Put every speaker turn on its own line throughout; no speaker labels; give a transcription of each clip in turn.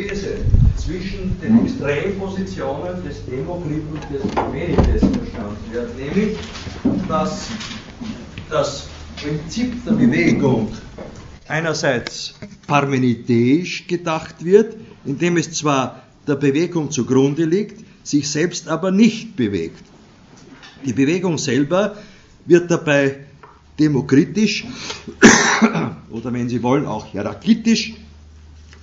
Synthese zwischen den Extrempositionen des Demokrit und des Parmenides verstanden wird, nämlich dass das Prinzip der Bewegung einerseits parmenideisch gedacht wird, indem es zwar der Bewegung zugrunde liegt, sich selbst aber nicht bewegt. Die Bewegung selber wird dabei demokritisch oder wenn Sie wollen auch heraklitisch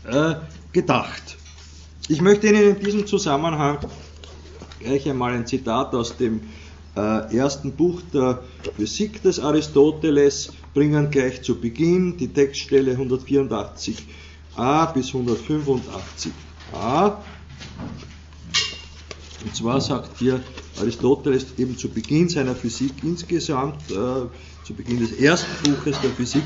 äh, gedacht. Ich möchte Ihnen in diesem Zusammenhang gleich einmal ein Zitat aus dem äh, ersten Buch der Physik des Aristoteles bringen, gleich zu Beginn, die Textstelle 184a bis 185a. Und zwar sagt hier Aristoteles eben zu Beginn seiner Physik insgesamt, äh, zu Beginn des ersten Buches der Physik,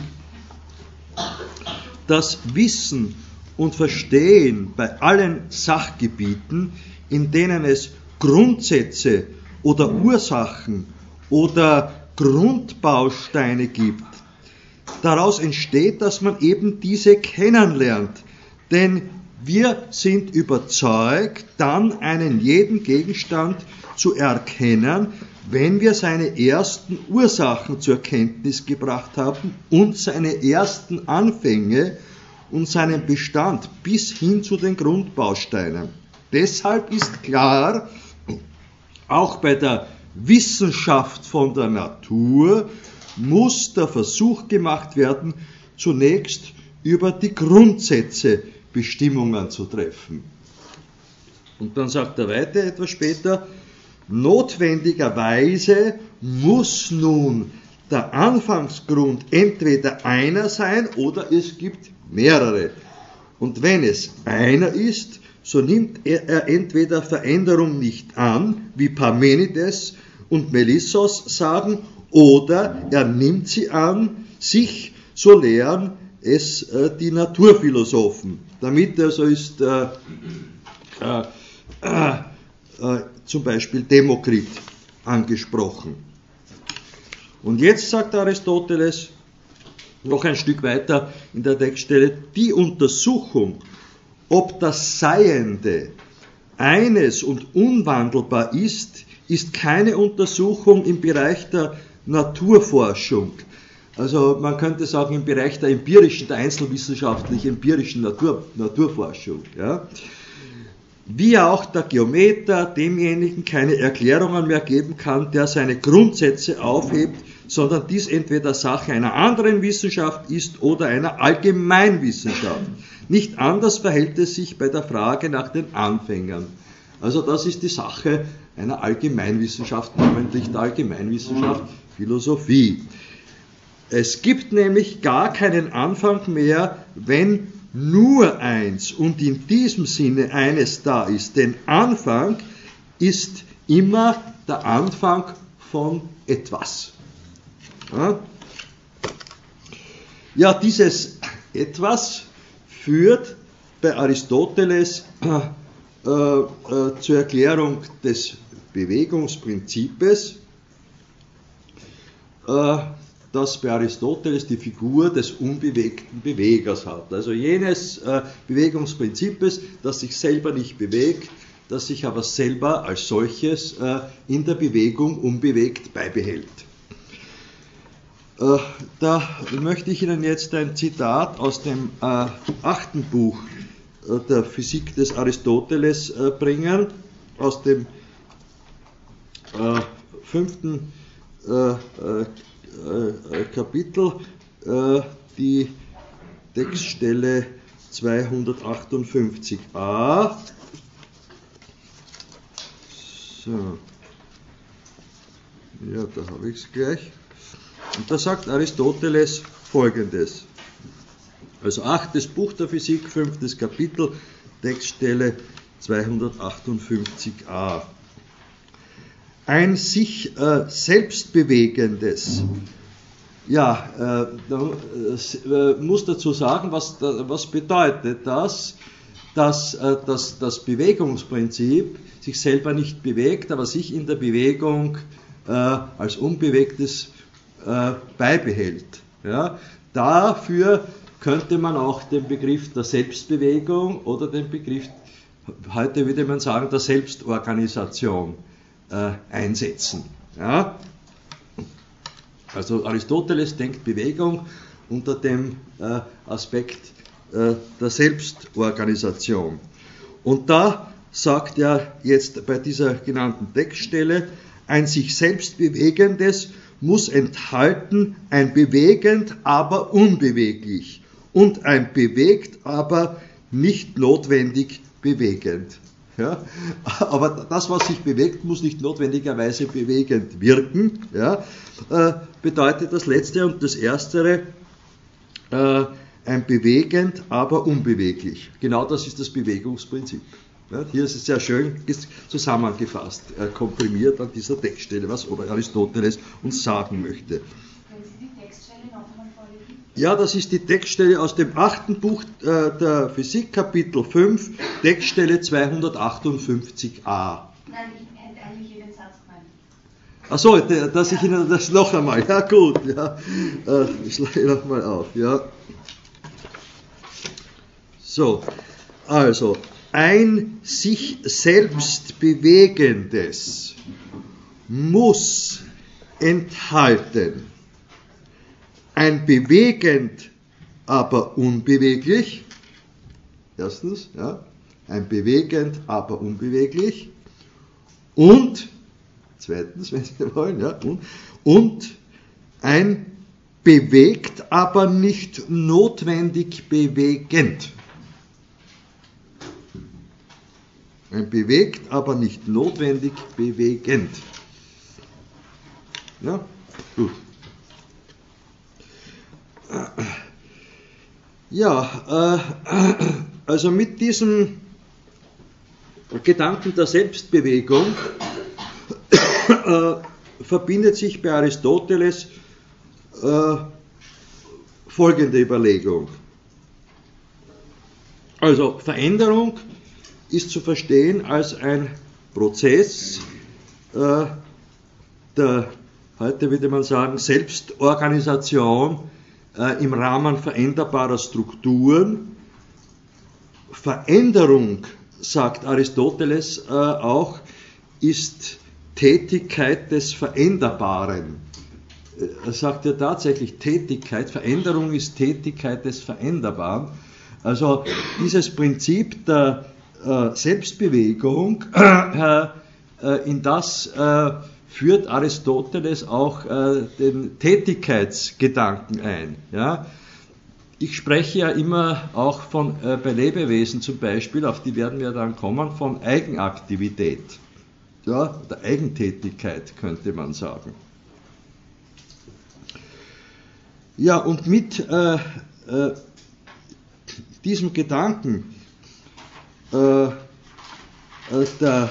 das Wissen und Verstehen bei allen Sachgebieten, in denen es Grundsätze oder Ursachen oder Grundbausteine gibt, daraus entsteht, dass man eben diese kennenlernt. Denn wir sind überzeugt, dann einen jeden Gegenstand zu erkennen, wenn wir seine ersten Ursachen zur Kenntnis gebracht haben und seine ersten Anfänge und seinen Bestand bis hin zu den Grundbausteinen. Deshalb ist klar, auch bei der Wissenschaft von der Natur muss der Versuch gemacht werden, zunächst über die Grundsätze Bestimmungen zu treffen. Und dann sagt er weiter etwas später, notwendigerweise muss nun der Anfangsgrund entweder einer sein oder es gibt mehrere. Und wenn es einer ist, so nimmt er entweder Veränderung nicht an, wie Parmenides und Melissos sagen, oder er nimmt sie an, sich, so lehren es äh, die Naturphilosophen. Damit also ist äh, äh, äh, äh zum Beispiel Demokrit angesprochen. Und jetzt sagt Aristoteles noch ein Stück weiter in der Textstelle, die Untersuchung, ob das Seiende eines und unwandelbar ist, ist keine Untersuchung im Bereich der Naturforschung. Also man könnte sagen im Bereich der empirischen, der einzelwissenschaftlich empirischen Natur, Naturforschung. Ja. Wie auch der Geometer demjenigen keine Erklärungen mehr geben kann, der seine Grundsätze aufhebt, sondern dies entweder Sache einer anderen Wissenschaft ist oder einer Allgemeinwissenschaft. Nicht anders verhält es sich bei der Frage nach den Anfängern. Also das ist die Sache einer Allgemeinwissenschaft, namentlich der Allgemeinwissenschaft Philosophie. Es gibt nämlich gar keinen Anfang mehr, wenn nur eins und in diesem Sinne eines da ist. Denn Anfang ist immer der Anfang von etwas. Ja, dieses etwas führt bei Aristoteles äh, äh, zur Erklärung des Bewegungsprinzips, äh, das bei Aristoteles die Figur des unbewegten Bewegers hat. Also jenes äh, Bewegungsprinzips, das sich selber nicht bewegt, das sich aber selber als solches äh, in der Bewegung unbewegt beibehält. Äh, da möchte ich Ihnen jetzt ein Zitat aus dem äh, achten Buch äh, der Physik des Aristoteles bringen, aus dem fünften Kapitel, die Textstelle 258a. So. Ja, da habe ich es gleich. Und da sagt Aristoteles folgendes. Also achtes Buch der Physik, fünftes Kapitel, Textstelle 258a. Ein sich äh, selbst bewegendes, ja, äh, äh, muss dazu sagen, was, was bedeutet das, dass äh, das, das Bewegungsprinzip sich selber nicht bewegt, aber sich in der Bewegung äh, als unbewegtes äh, beibehält. Ja. Dafür könnte man auch den Begriff der Selbstbewegung oder den Begriff, heute würde man sagen, der Selbstorganisation äh, einsetzen. Ja? Also Aristoteles denkt Bewegung unter dem äh, Aspekt äh, der Selbstorganisation. Und da sagt er jetzt bei dieser genannten Textstelle, ein sich selbst bewegendes muss enthalten ein bewegend, aber unbeweglich und ein bewegt, aber nicht notwendig bewegend. Ja? Aber das, was sich bewegt, muss nicht notwendigerweise bewegend wirken. Ja? Äh, bedeutet das Letzte und das Erstere äh, ein bewegend, aber unbeweglich. Genau das ist das Bewegungsprinzip. Hier ist es sehr schön zusammengefasst, äh, komprimiert an dieser Textstelle, was Aristoteles uns sagen möchte. Ja, das ist die Textstelle aus dem achten Buch äh, der Physik, Kapitel 5, Textstelle 258a. Nein, ich hätte eigentlich jeden Satz gemeint. Achso, dass ich Ihnen das noch einmal, ja gut, ja. Äh, ich schlage nochmal auf, ja. So, also, ein sich selbst bewegendes muss enthalten ein bewegend, aber unbeweglich. Erstens, ja, ein bewegend, aber unbeweglich. Und, zweitens, wenn Sie wollen, ja, und, und ein bewegt, aber nicht notwendig bewegend. Ein bewegt, aber nicht notwendig bewegend. Ja, gut. Ja, äh, also mit diesem Gedanken der Selbstbewegung äh, verbindet sich bei Aristoteles äh, folgende Überlegung. Also Veränderung ist zu verstehen als ein Prozess äh, der, heute würde man sagen, Selbstorganisation äh, im Rahmen veränderbarer Strukturen. Veränderung, sagt Aristoteles äh, auch, ist Tätigkeit des Veränderbaren. Äh, er sagt ja tatsächlich Tätigkeit, Veränderung ist Tätigkeit des Veränderbaren. Also dieses Prinzip der Selbstbewegung, äh, äh, in das führt Aristoteles auch äh, den Tätigkeitsgedanken ein. Ich spreche ja immer auch von, äh, bei Lebewesen zum Beispiel, auf die werden wir dann kommen, von Eigenaktivität. Ja, der Eigentätigkeit könnte man sagen. Ja, und mit äh, äh diesem Gedanken äh, äh, der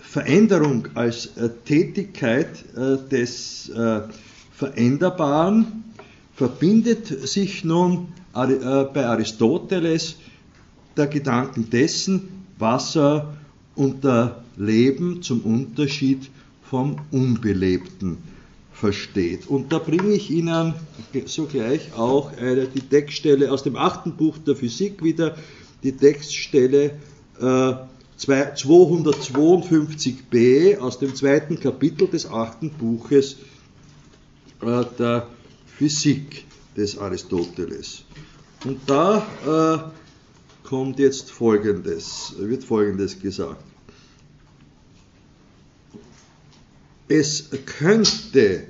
Veränderung als äh, Tätigkeit äh, des äh, Veränderbaren verbindet sich nun bei Aristoteles der Gedanken dessen, was er unter Leben zum Unterschied vom Unbelebten versteht. Und da bringe ich Ihnen sogleich auch eine, die Textstelle aus dem achten Buch der Physik wieder, die Textstelle äh, 252b aus dem zweiten Kapitel des achten Buches äh, der Physik des Aristoteles. Und da äh, kommt jetzt Folgendes, wird Folgendes gesagt. Es könnte,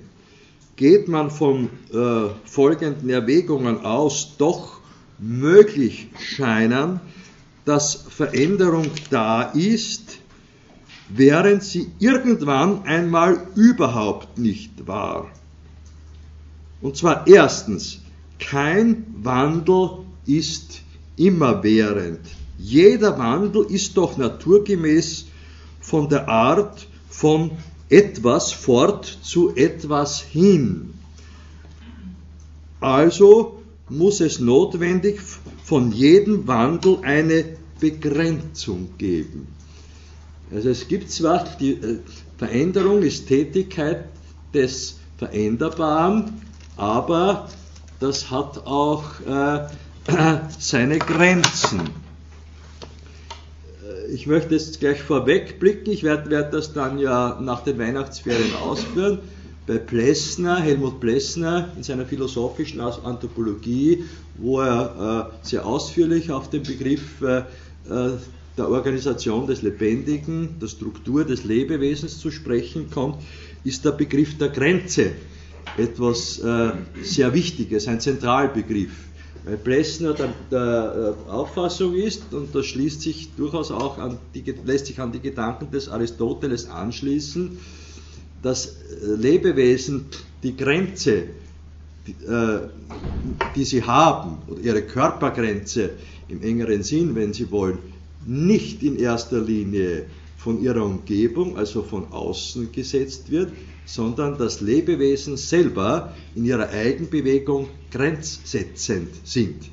geht man von äh, folgenden Erwägungen aus, doch möglich scheinen, dass Veränderung da ist, während sie irgendwann einmal überhaupt nicht war. Und zwar erstens, kein Wandel ist immerwährend. Jeder Wandel ist doch naturgemäß von der Art von etwas fort zu etwas hin. Also muss es notwendig von jedem Wandel eine Begrenzung geben. Also es gibt zwar, die äh, Veränderung ist Tätigkeit des Veränderbaren, aber das hat auch äh, seine Grenzen. Äh, ich möchte jetzt gleich vorwegblicken, ich werde werd das dann ja nach den Weihnachtsferien ausführen. Bei Plessner, Helmut Plessner, in seiner philosophischen Anthropologie, wo er äh, sehr ausführlich auf den Begriff äh, äh, der Organisation des Lebendigen, der Struktur des Lebewesens zu sprechen kommt, ist der Begriff der Grenze etwas äh, sehr Wichtiges, ein Zentralbegriff. Weil Plessner der, der äh, Auffassung ist, und das schließt sich durchaus auch an die, lässt sich an die Gedanken des Aristoteles anschließen, dass äh, Lebewesen die Grenze, die, äh, die sie haben, oder ihre Körpergrenze im engeren Sinn, wenn Sie wollen, nicht in erster Linie von ihrer Umgebung, also von außen gesetzt wird, sondern dass Lebewesen selber in ihrer Eigenbewegung grenzsetzend sind.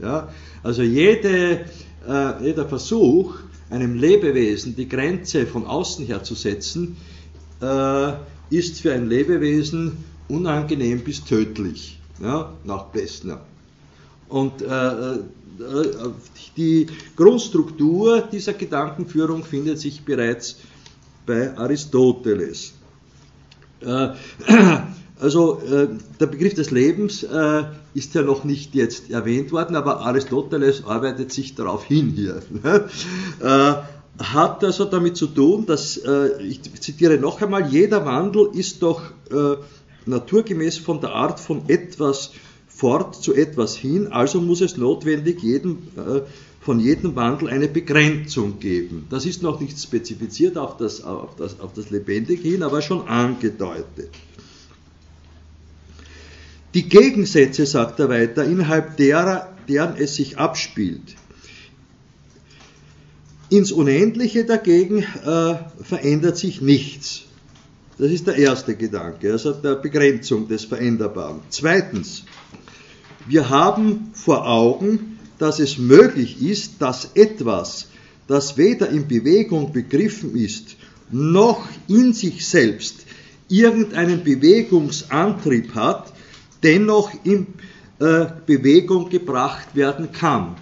Ja? Also jede, äh, jeder Versuch, einem Lebewesen die Grenze von außen her zu setzen, äh, ist für ein Lebewesen unangenehm bis tödlich, ja? nach Plessner. Und äh, äh die Grundstruktur dieser Gedankenführung findet sich bereits bei Aristoteles. Äh, also äh, der Begriff des Lebens äh, ist ja noch nicht jetzt erwähnt worden, aber Aristoteles arbeitet sich darauf hin hier. Ne? Hat also damit zu tun, dass, ich zitiere noch einmal, jeder Wandel ist doch naturgemäß von der Art von etwas fort zu etwas hin, also muss es notwendig jedem, von jedem Wandel eine Begrenzung geben. Das ist noch nicht spezifiziert auf das, auf das, auf das Lebendige hin, aber schon angedeutet. Die Gegensätze, sagt er weiter, innerhalb derer, deren es sich abspielt. Ins Unendliche dagegen äh, verändert sich nichts. Das ist der erste Gedanke, also der Begrenzung des Veränderbaren. Zweitens, wir haben vor Augen, dass es möglich ist, dass etwas, das weder in Bewegung begriffen ist, noch in sich selbst irgendeinen Bewegungsantrieb hat, dennoch in äh, Bewegung gebracht werden kann.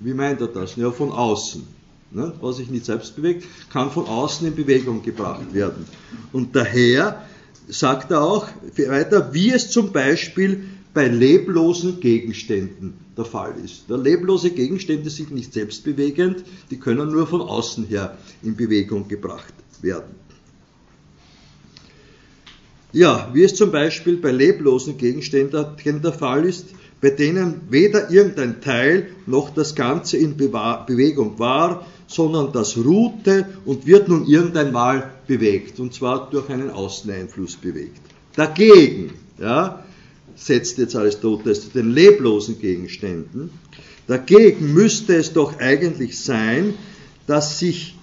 Wie meint er das? Ja, von außen. Ne? Was sich nicht selbst bewegt, kann von außen in Bewegung gebracht werden. Und daher sagt er auch weiter, wie es zum Beispiel bei leblosen Gegenständen der Fall ist. Der leblose Gegenstände sind nicht selbstbewegend, die können nur von außen her in Bewegung gebracht werden. Ja, wie es zum Beispiel bei leblosen Gegenständen der Fall ist, bei denen weder irgendein Teil noch das Ganze in Bewegung war, sondern das ruhte und wird nun irgendein Mal bewegt, und zwar durch einen Außeneinfluss bewegt. Dagegen, ja, setzt jetzt Aristoteles zu den leblosen Gegenständen. Dagegen müsste es doch eigentlich sein, dass sich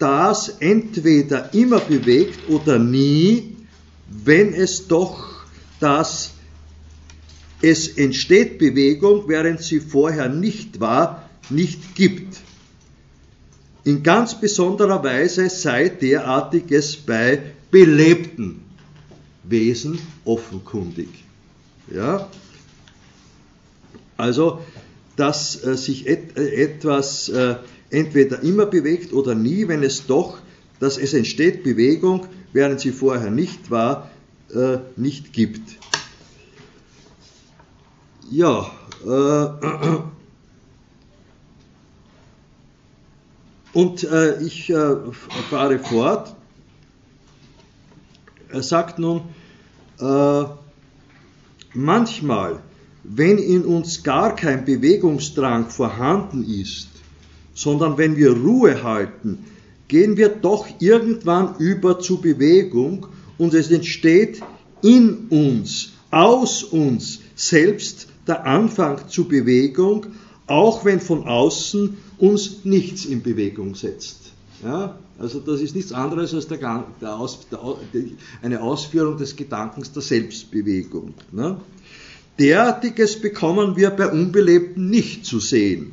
das entweder immer bewegt oder nie, wenn es doch das es entsteht Bewegung, während sie vorher nicht war, nicht gibt. In ganz besonderer Weise sei derartiges bei belebten Wesen offenkundig. Ja? Also, dass äh, sich et, äh, etwas äh, entweder immer bewegt oder nie, wenn es doch, dass es entsteht Bewegung, während sie vorher nicht war, äh, nicht gibt. Ja, äh, und äh, ich fahre fort. Er sagt nun, äh, manchmal, wenn in uns gar kein Bewegungsdrang vorhanden ist, sondern wenn wir Ruhe halten, gehen wir doch irgendwann über zu Bewegung und es entsteht in uns, aus uns selbst der Anfang zu Bewegung, auch wenn von außen uns nichts in Bewegung setzt. Ja? Also das ist nichts anderes als der, der Aus, der, eine Ausführung des Gedankens der Selbstbewegung. Ne? Derartiges bekommen wir bei Unbelebten nicht zu sehen,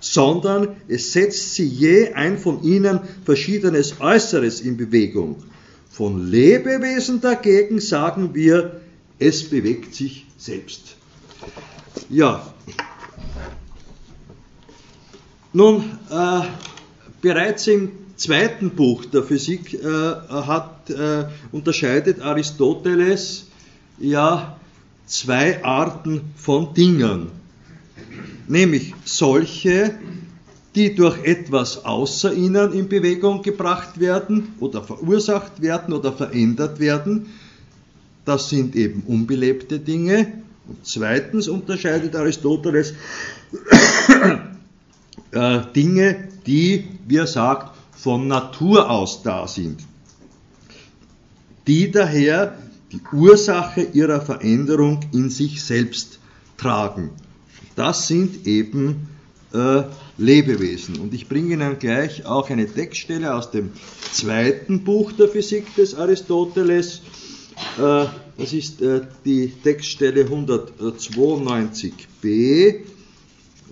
sondern es setzt sie je ein von ihnen verschiedenes Äußeres in Bewegung. Von Lebewesen dagegen sagen wir, es bewegt sich selbst. Ja, nun, äh, bereits im zweiten Buch der Physik äh, hat, äh, unterscheidet Aristoteles ja zwei Arten von Dingen, nämlich solche, die durch etwas außer ihnen in Bewegung gebracht werden oder verursacht werden oder verändert werden. Das sind eben unbelebte Dinge. Und zweitens unterscheidet Aristoteles äh, Dinge, die, wie er sagt, von Natur aus da sind, die daher die Ursache ihrer Veränderung in sich selbst tragen. Das sind eben äh, Lebewesen. Und ich bringe Ihnen gleich auch eine Textstelle aus dem zweiten Buch der Physik des Aristoteles. Äh, das ist äh, die Textstelle 192b.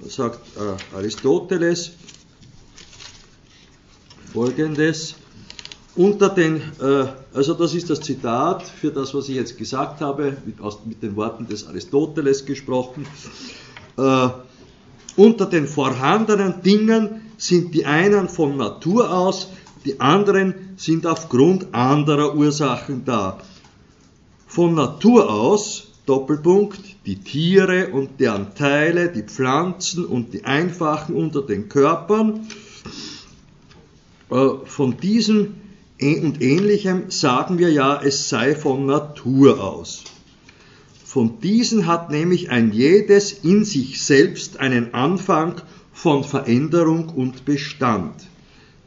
Da sagt äh, Aristoteles folgendes. Unter den, äh, also das ist das Zitat für das, was ich jetzt gesagt habe, mit, aus, mit den Worten des Aristoteles gesprochen. Äh, unter den vorhandenen Dingen sind die einen von Natur aus, die anderen sind aufgrund anderer Ursachen da. Von Natur aus, Doppelpunkt, die Tiere und deren Teile, die Pflanzen und die Einfachen unter den Körpern. Äh, von diesem und ähnlichem sagen wir ja, es sei von Natur aus. Von diesen hat nämlich ein jedes in sich selbst einen Anfang von Veränderung und Bestand,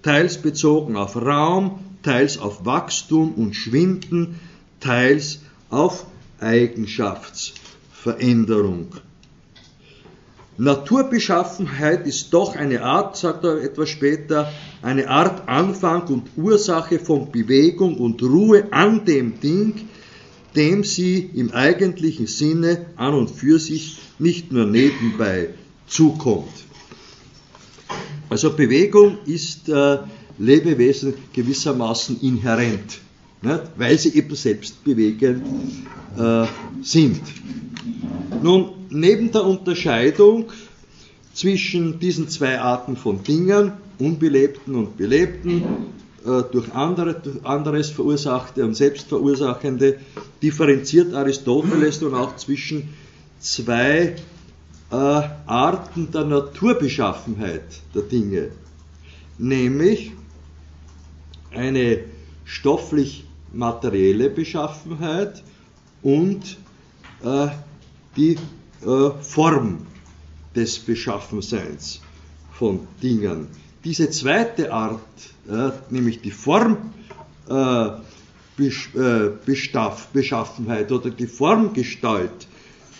teils bezogen auf Raum, teils auf Wachstum und Schwinden, teils auf Eigenschaftsveränderung. Naturbeschaffenheit ist doch eine Art, sagt er etwas später, eine Art Anfang und Ursache von Bewegung und Ruhe an dem Ding, dem sie im eigentlichen Sinne an und für sich nicht nur nebenbei zukommt. Also Bewegung ist äh, Lebewesen gewissermaßen inhärent, nicht? weil sie eben selbst bewegend äh, sind. Nun, neben der Unterscheidung zwischen diesen zwei Arten von Dingen, unbelebten und belebten, äh, durch, andere, durch anderes verursachte und selbstverursachende, differenziert Aristoteles nun auch zwischen zwei äh, Arten der Naturbeschaffenheit der Dinge, nämlich eine stofflich-materielle Beschaffenheit und äh, die äh, Form des Beschaffenseins von Dingen. Diese zweite Art, äh, nämlich die Formbeschaffenheit äh, oder die Formgestalt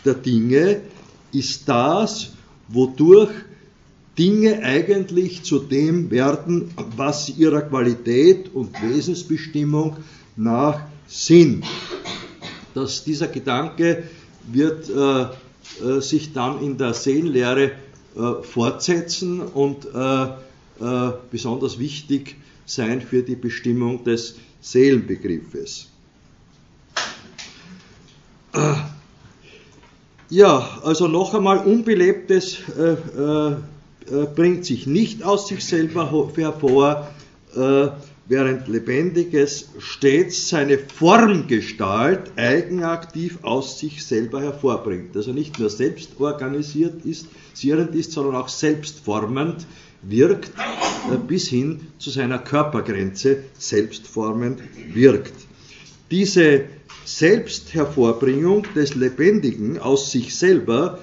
der Dinge, ist das, wodurch Dinge eigentlich zu dem werden, was ihrer Qualität und Wesensbestimmung nach sind. Dass dieser Gedanke wird äh, äh, sich dann in der Seelenlehre äh, fortsetzen und äh, besonders wichtig sein für die Bestimmung des Seelenbegriffes. Ja, also noch einmal, Unbelebtes äh, äh, bringt sich nicht aus sich selber hervor, äh, während Lebendiges stets seine Formgestalt eigenaktiv aus sich selber hervorbringt. Also nicht nur selbst organisiert ist, sierend ist, sondern auch selbstformend wirkt, äh, bis hin zu seiner Körpergrenze selbstformend wirkt. Diese Selbsthervorbringung des Lebendigen aus sich selber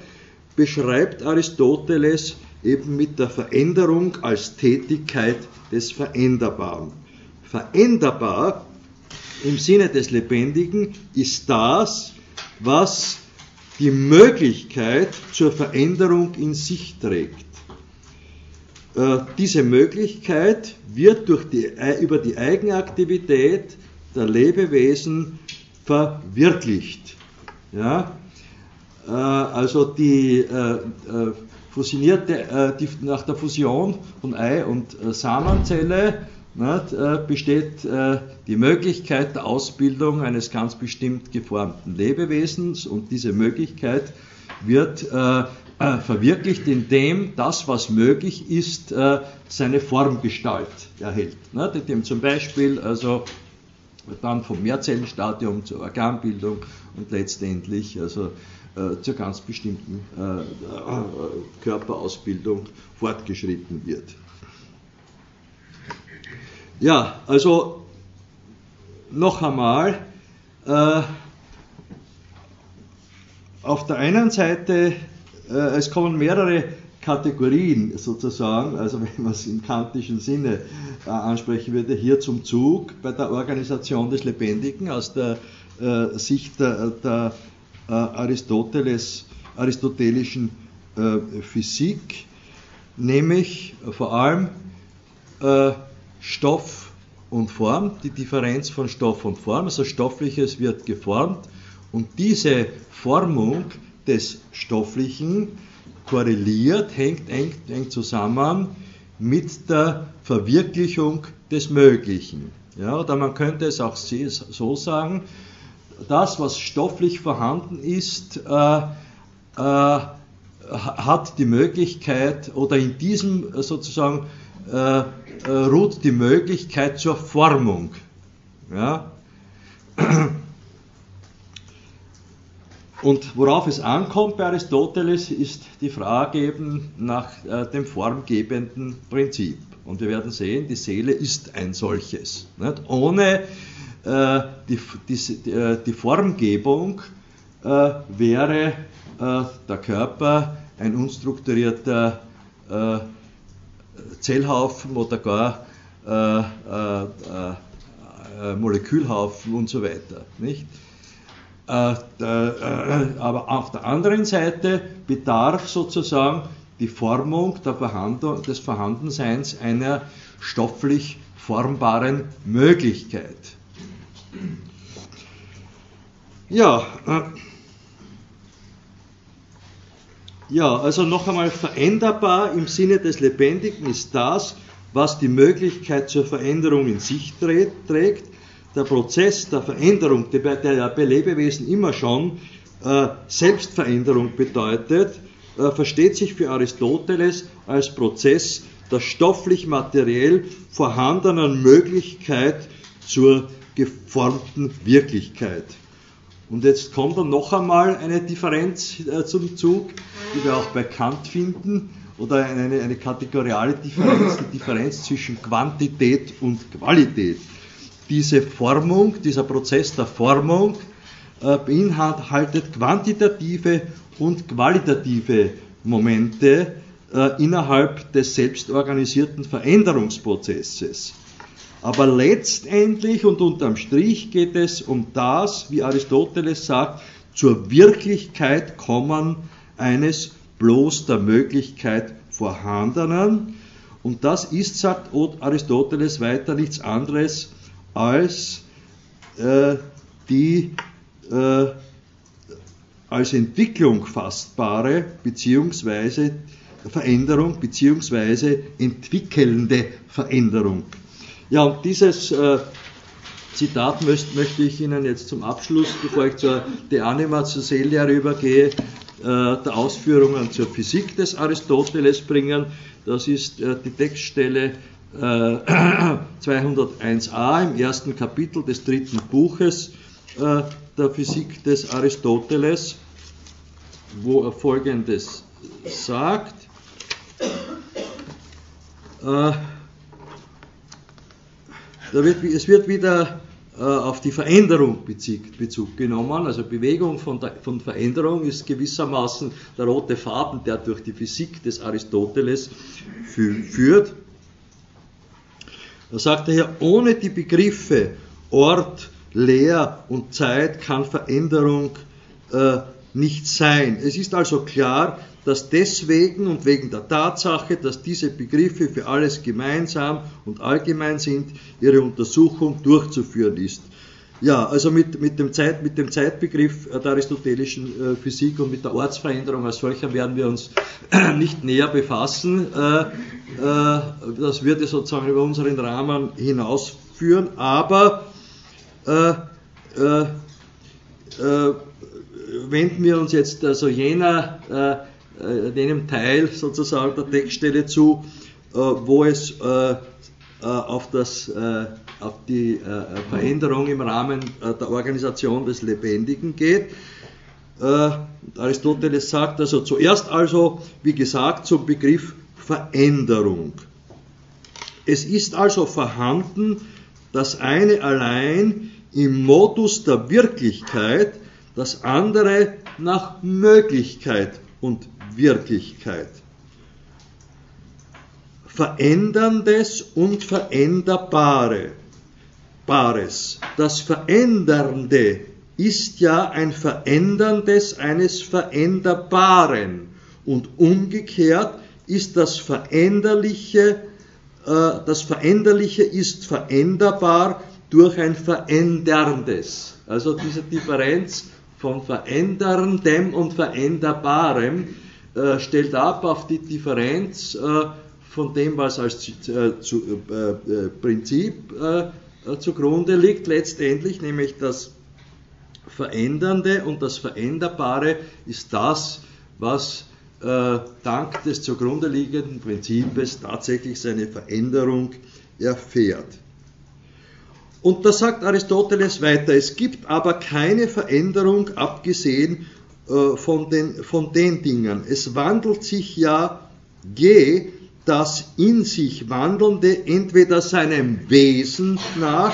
beschreibt Aristoteles eben mit der Veränderung als Tätigkeit des Veränderbaren veränderbar im Sinne des Lebendigen ist das, was die Möglichkeit zur Veränderung in sich trägt. Äh, diese Möglichkeit wird durch die, äh, über die Eigenaktivität der Lebewesen verwirklicht. Ja? Äh, also die fusionierte, die, nach der Fusion von Ei und Samenzelle äh, besteht äh, die Möglichkeit der Ausbildung eines ganz bestimmt geformten Lebewesens und diese Möglichkeit wird äh, äh, verwirklicht, indem das, was möglich ist, äh, seine Formgestalt erhält. Indem zum Beispiel also dann vom Mehrzellenstadium zur Organbildung und letztendlich also äh, zur ganz bestimmten äh, äh, Körperausbildung fortgeschritten wird. Ja, also noch einmal, äh, auf der einen Seite, äh, es kommen mehrere Kategorien sozusagen, also wenn man es im kantischen Sinne äh, ansprechen würde, hier zum Zug bei der Organisation des Lebendigen aus der äh, Sicht der, der äh, Aristoteles, aristotelischen äh, Physik, nämlich vor allem äh, Stoff und Form, die Differenz von Stoff und Form, also Stoffliches wird geformt und diese Formung des Stofflichen korreliert, hängt eng, eng zusammen mit der Verwirklichung des Möglichen. Ja, oder man könnte es auch so sagen, das, was stofflich vorhanden ist, äh, äh, hat die Möglichkeit oder in diesem sozusagen äh, äh ruht die Möglichkeit zur Formung. Ja? Und worauf es ankommt bei Aristoteles, ist die Frage eben nach äh, dem formgebenden Prinzip. Und wir werden sehen, die Seele ist ein solches. Nicht? Ohne äh, die, die, äh, die, Formgebung äh, wäre äh, der Körper ein unstrukturierter Zellhaufen oder gar Molekülhaufen und so weiter. Nicht? Äh, äh, aber auf der anderen Seite bedarf sozusagen die Formung Vorhanden, des Vorhandenseins einer stofflich formbaren Möglichkeit. Ja, äh, ja, also noch einmal veränderbar im Sinne des Lebendigen ist das, was die Möglichkeit zur Veränderung in sich trägt, der Prozess der Veränderung, der bei Lebewesen immer schon äh, Selbstveränderung bedeutet, äh, versteht sich für Aristoteles als Prozess der stofflich-materiell vorhandenen Möglichkeit zur geformten Wirklichkeit. Und jetzt kommt dann noch einmal eine Differenz äh, zum Zug, die wir auch bei Kant finden, oder eine, eine kategoriale Differenz, die Differenz zwischen Quantität und Qualität diese Formung, dieser Prozess der Formung äh, beinhaltet quantitative und qualitative Momente äh, innerhalb des selbstorganisierten Veränderungsprozesses. Aber letztendlich und unterm Strich geht es um das, wie Aristoteles sagt, zur Wirklichkeit kommen eines bloß der Möglichkeit vorhandenen. Und das ist, sagt Aristoteles weiter, nichts anderes als äh, die äh, als Entwicklung fassbare beziehungsweise Veränderung beziehungsweise entwickelnde Veränderung. Ja, und dieses äh, Zitat möcht, möchte ich Ihnen jetzt zum Abschluss, bevor ich zur De Anima zur Seele rübergehe, äh, der Ausführungen zur Physik des Aristoteles bringen. Das ist äh, die Textstelle 201a äh, im ersten Kapitel des dritten Buches äh, der Physik des Aristoteles, wo er Folgendes sagt. Äh, wird, es wird wieder auf die Veränderung Bezug, genommen. Also Bewegung von, der, von, Veränderung ist gewissermaßen der rote Faden, der durch die Physik des Aristoteles führt. Da sagt er hier, ohne die Begriffe Ort, Leer und Zeit kann Veränderung äh, nicht sein. Es ist also klar, dass deswegen und wegen der Tatsache, dass diese Begriffe für alles gemeinsam und allgemein sind, ihre Untersuchung durchzuführen ist. Ja, also mit, mit, dem, Zeit, mit dem Zeitbegriff der aristotelischen äh, Physik und mit der Ortsveränderung als solcher werden wir uns nicht näher befassen. Äh, äh, das würde sozusagen über unseren Rahmen hinausführen, aber äh, äh, äh, wenden wir uns jetzt also jener, jenem Teil sozusagen der Textstelle zu, wo es auf das auf die äh, Veränderung im Rahmen äh, der Organisation des Lebendigen geht. Äh, Aristoteles sagt also zuerst also, wie gesagt, zum Begriff Veränderung. Es ist also vorhanden, das eine allein im Modus der Wirklichkeit, das andere nach Möglichkeit und Wirklichkeit. Veränderndes und Veränderbare Bares. Das Verändernde ist ja ein Veränderndes eines Veränderbaren und umgekehrt ist das Veränderliche, äh, das Veränderliche ist veränderbar durch ein Veränderndes. Also diese Differenz von Veränderndem und Veränderbarem äh, stellt ab auf die Differenz äh, von dem, was als äh, zu, äh, äh, Prinzip zugrunde liegt letztendlich, nämlich das Verändernde und das Veränderbare ist das, was dank des zugrunde liegenden Prinzips tatsächlich seine Veränderung erfährt. Und da sagt Aristoteles weiter, es gibt aber keine Veränderung abgesehen äh, von, den, von den Dingen. Es wandelt sich ja je das in sich Wandelnde entweder seinem Wesen nach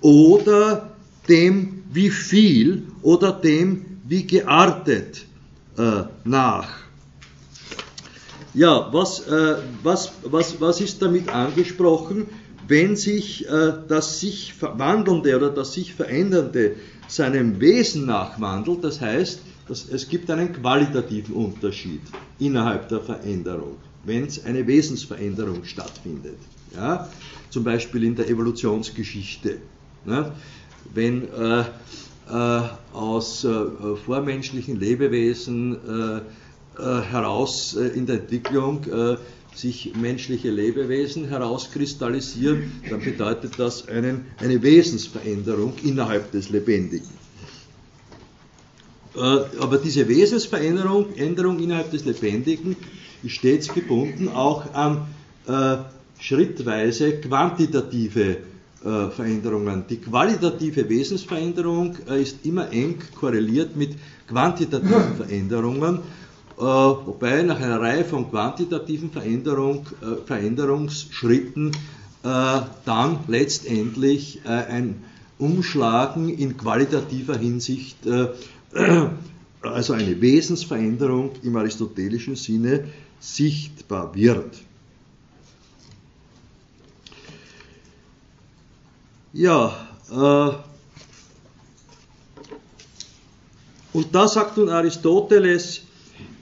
oder dem wie viel oder dem wie geartet äh, nach. Ja, was, äh, was, was, was ist damit angesprochen? Wenn sich äh, das sich Wandelnde oder das sich Verändernde seinem Wesen nach wandelt, das heißt, dass es gibt einen qualitativen Unterschied innerhalb der Veränderung wenn es eine Wesensveränderung stattfindet. Ja? Zum Beispiel in der Evolutionsgeschichte. Ne? Wenn äh, äh, aus äh, vormenschlichen Lebewesen äh, heraus in der Entwicklung sich menschliche Lebewesen herauskristallisieren, dann bedeutet das einen, eine Wesensveränderung innerhalb des Lebendigen. Aber diese Wesensveränderung Änderung innerhalb des Lebendigen ist stets gebunden auch an äh, schrittweise quantitative äh, Veränderungen. Die qualitative Wesensveränderung äh, ist immer eng korreliert mit quantitativen Veränderungen, äh, wobei nach einer Reihe von quantitativen Veränderung, äh, Veränderungsschritten äh, dann letztendlich ein Umschlagen in qualitativer Hinsicht also eine Wesensveränderung im aristotelischen Sinne sichtbar wird. Ja, äh, und da sagt nun Aristoteles,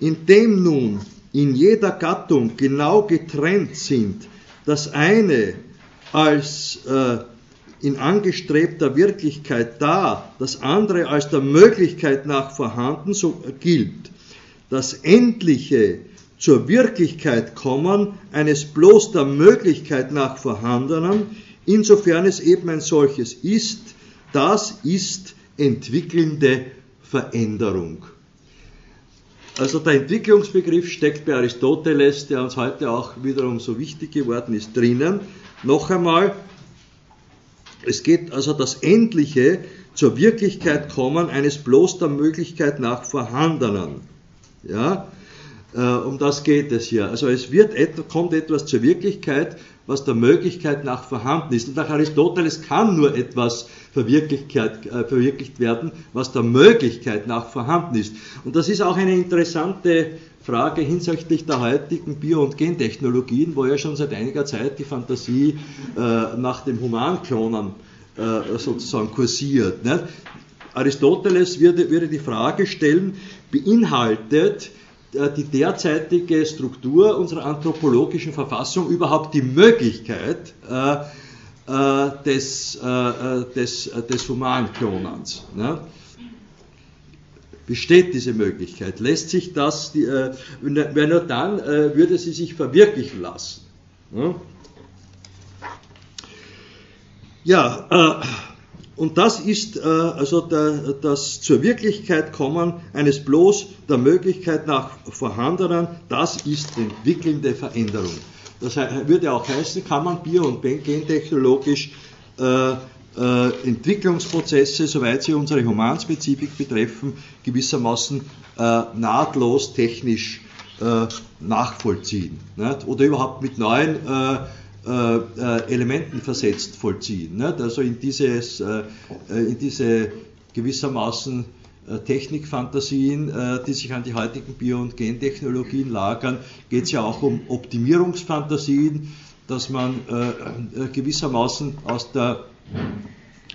indem nun in jeder Gattung genau getrennt sind, das eine als äh, in angestrebter Wirklichkeit da, das andere als der Möglichkeit nach vorhanden, so gilt. Das Endliche zur Wirklichkeit kommen eines bloß der Möglichkeit nach vorhandenen, insofern es eben ein solches ist, das ist entwickelnde Veränderung. Also der Entwicklungsbegriff steckt bei Aristoteles, der uns heute auch wiederum so wichtig geworden ist, drinnen. Noch einmal, es geht also das Endliche zur Wirklichkeit kommen eines bloß der Möglichkeit nach Vorhandenen. Ja, äh, um das geht es hier. Also es wird, kommt etwas zur Wirklichkeit, was der Möglichkeit nach vorhanden ist. Und nach Aristoteles kann nur etwas verwirklicht, äh, verwirklicht werden, was der Möglichkeit nach vorhanden ist. Und das ist auch eine interessante Frage hinsichtlich der heutigen Bio- und Gentechnologien, wo ja schon seit einiger Zeit die Fantasie äh, nach dem Humanklonen äh, sozusagen kursiert. Ne? Aristoteles würde, würde die Frage stellen, beinhaltet die derzeitige Struktur unserer anthropologischen Verfassung überhaupt die Möglichkeit, äh, äh, des, äh, des, des Humanklonens. Ne? Besteht diese Möglichkeit? Lässt sich das, äh, wenn nur dann äh, würde sie sich verwirklichen lassen. Ne? Ja, äh, und das ist äh, also der, das zur Wirklichkeit kommen eines bloß der Möglichkeit nach vorhandenen, das ist entwickelnde Veränderung. Das würde auch heißen, kann man bio- und gentechnologisch äh, äh, Entwicklungsprozesse, soweit sie unsere Humanspezifik betreffen, gewissermaßen äh, nahtlos technisch äh, nachvollziehen. Nicht? Oder überhaupt mit neuen äh, Elementen versetzt vollziehen. Nicht? Also in, dieses, äh, in diese gewissermaßen Technikfantasien, die sich an die heutigen Bio- und Gentechnologien lagern, geht es ja auch um Optimierungsfantasien, dass man gewissermaßen aus der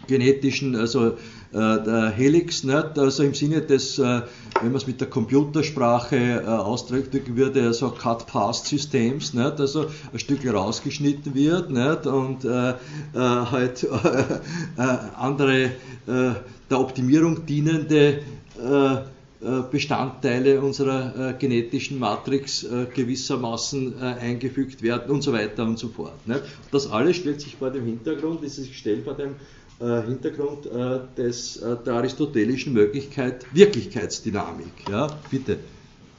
genetischen, also äh, der Helix, nicht? also im Sinne des, äh, wenn man es mit der Computersprache äh, ausdrücken würde, also Cut-Past-Systems, also ein Stück rausgeschnitten wird nicht? und halt andere der Optimierung dienende Bestandteile unserer genetischen Matrix gewissermaßen eingefügt werden und so weiter und so fort. Das alles stellt sich vor dem Hintergrund, ist sich stellt vor dem äh, Hintergrund äh, des, äh, der aristotelischen Möglichkeit Wirklichkeitsdynamik. Ja, bitte.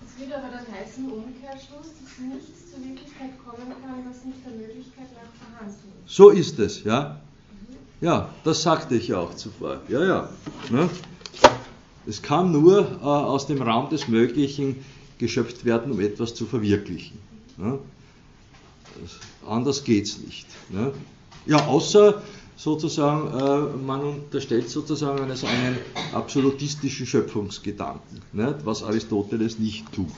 Es würde aber dann heißen, Umkehrschluss, dass nichts zur Wirklichkeit kommen kann, was nicht der Möglichkeit nach vorhanden ist.
So ist es, ja. Ja, das sagte ich auch zuvor. Ja, ja. Ne? Es kann nur äh, aus dem Raum des Möglichen geschöpft werden, um etwas zu verwirklichen. Ne? Anders geht es nicht. Ne? Ja, außer sozusagen, äh, man unterstellt sozusagen eines einen absolutistischen Schöpfungsgedanken, nicht? was Aristoteles nicht tut.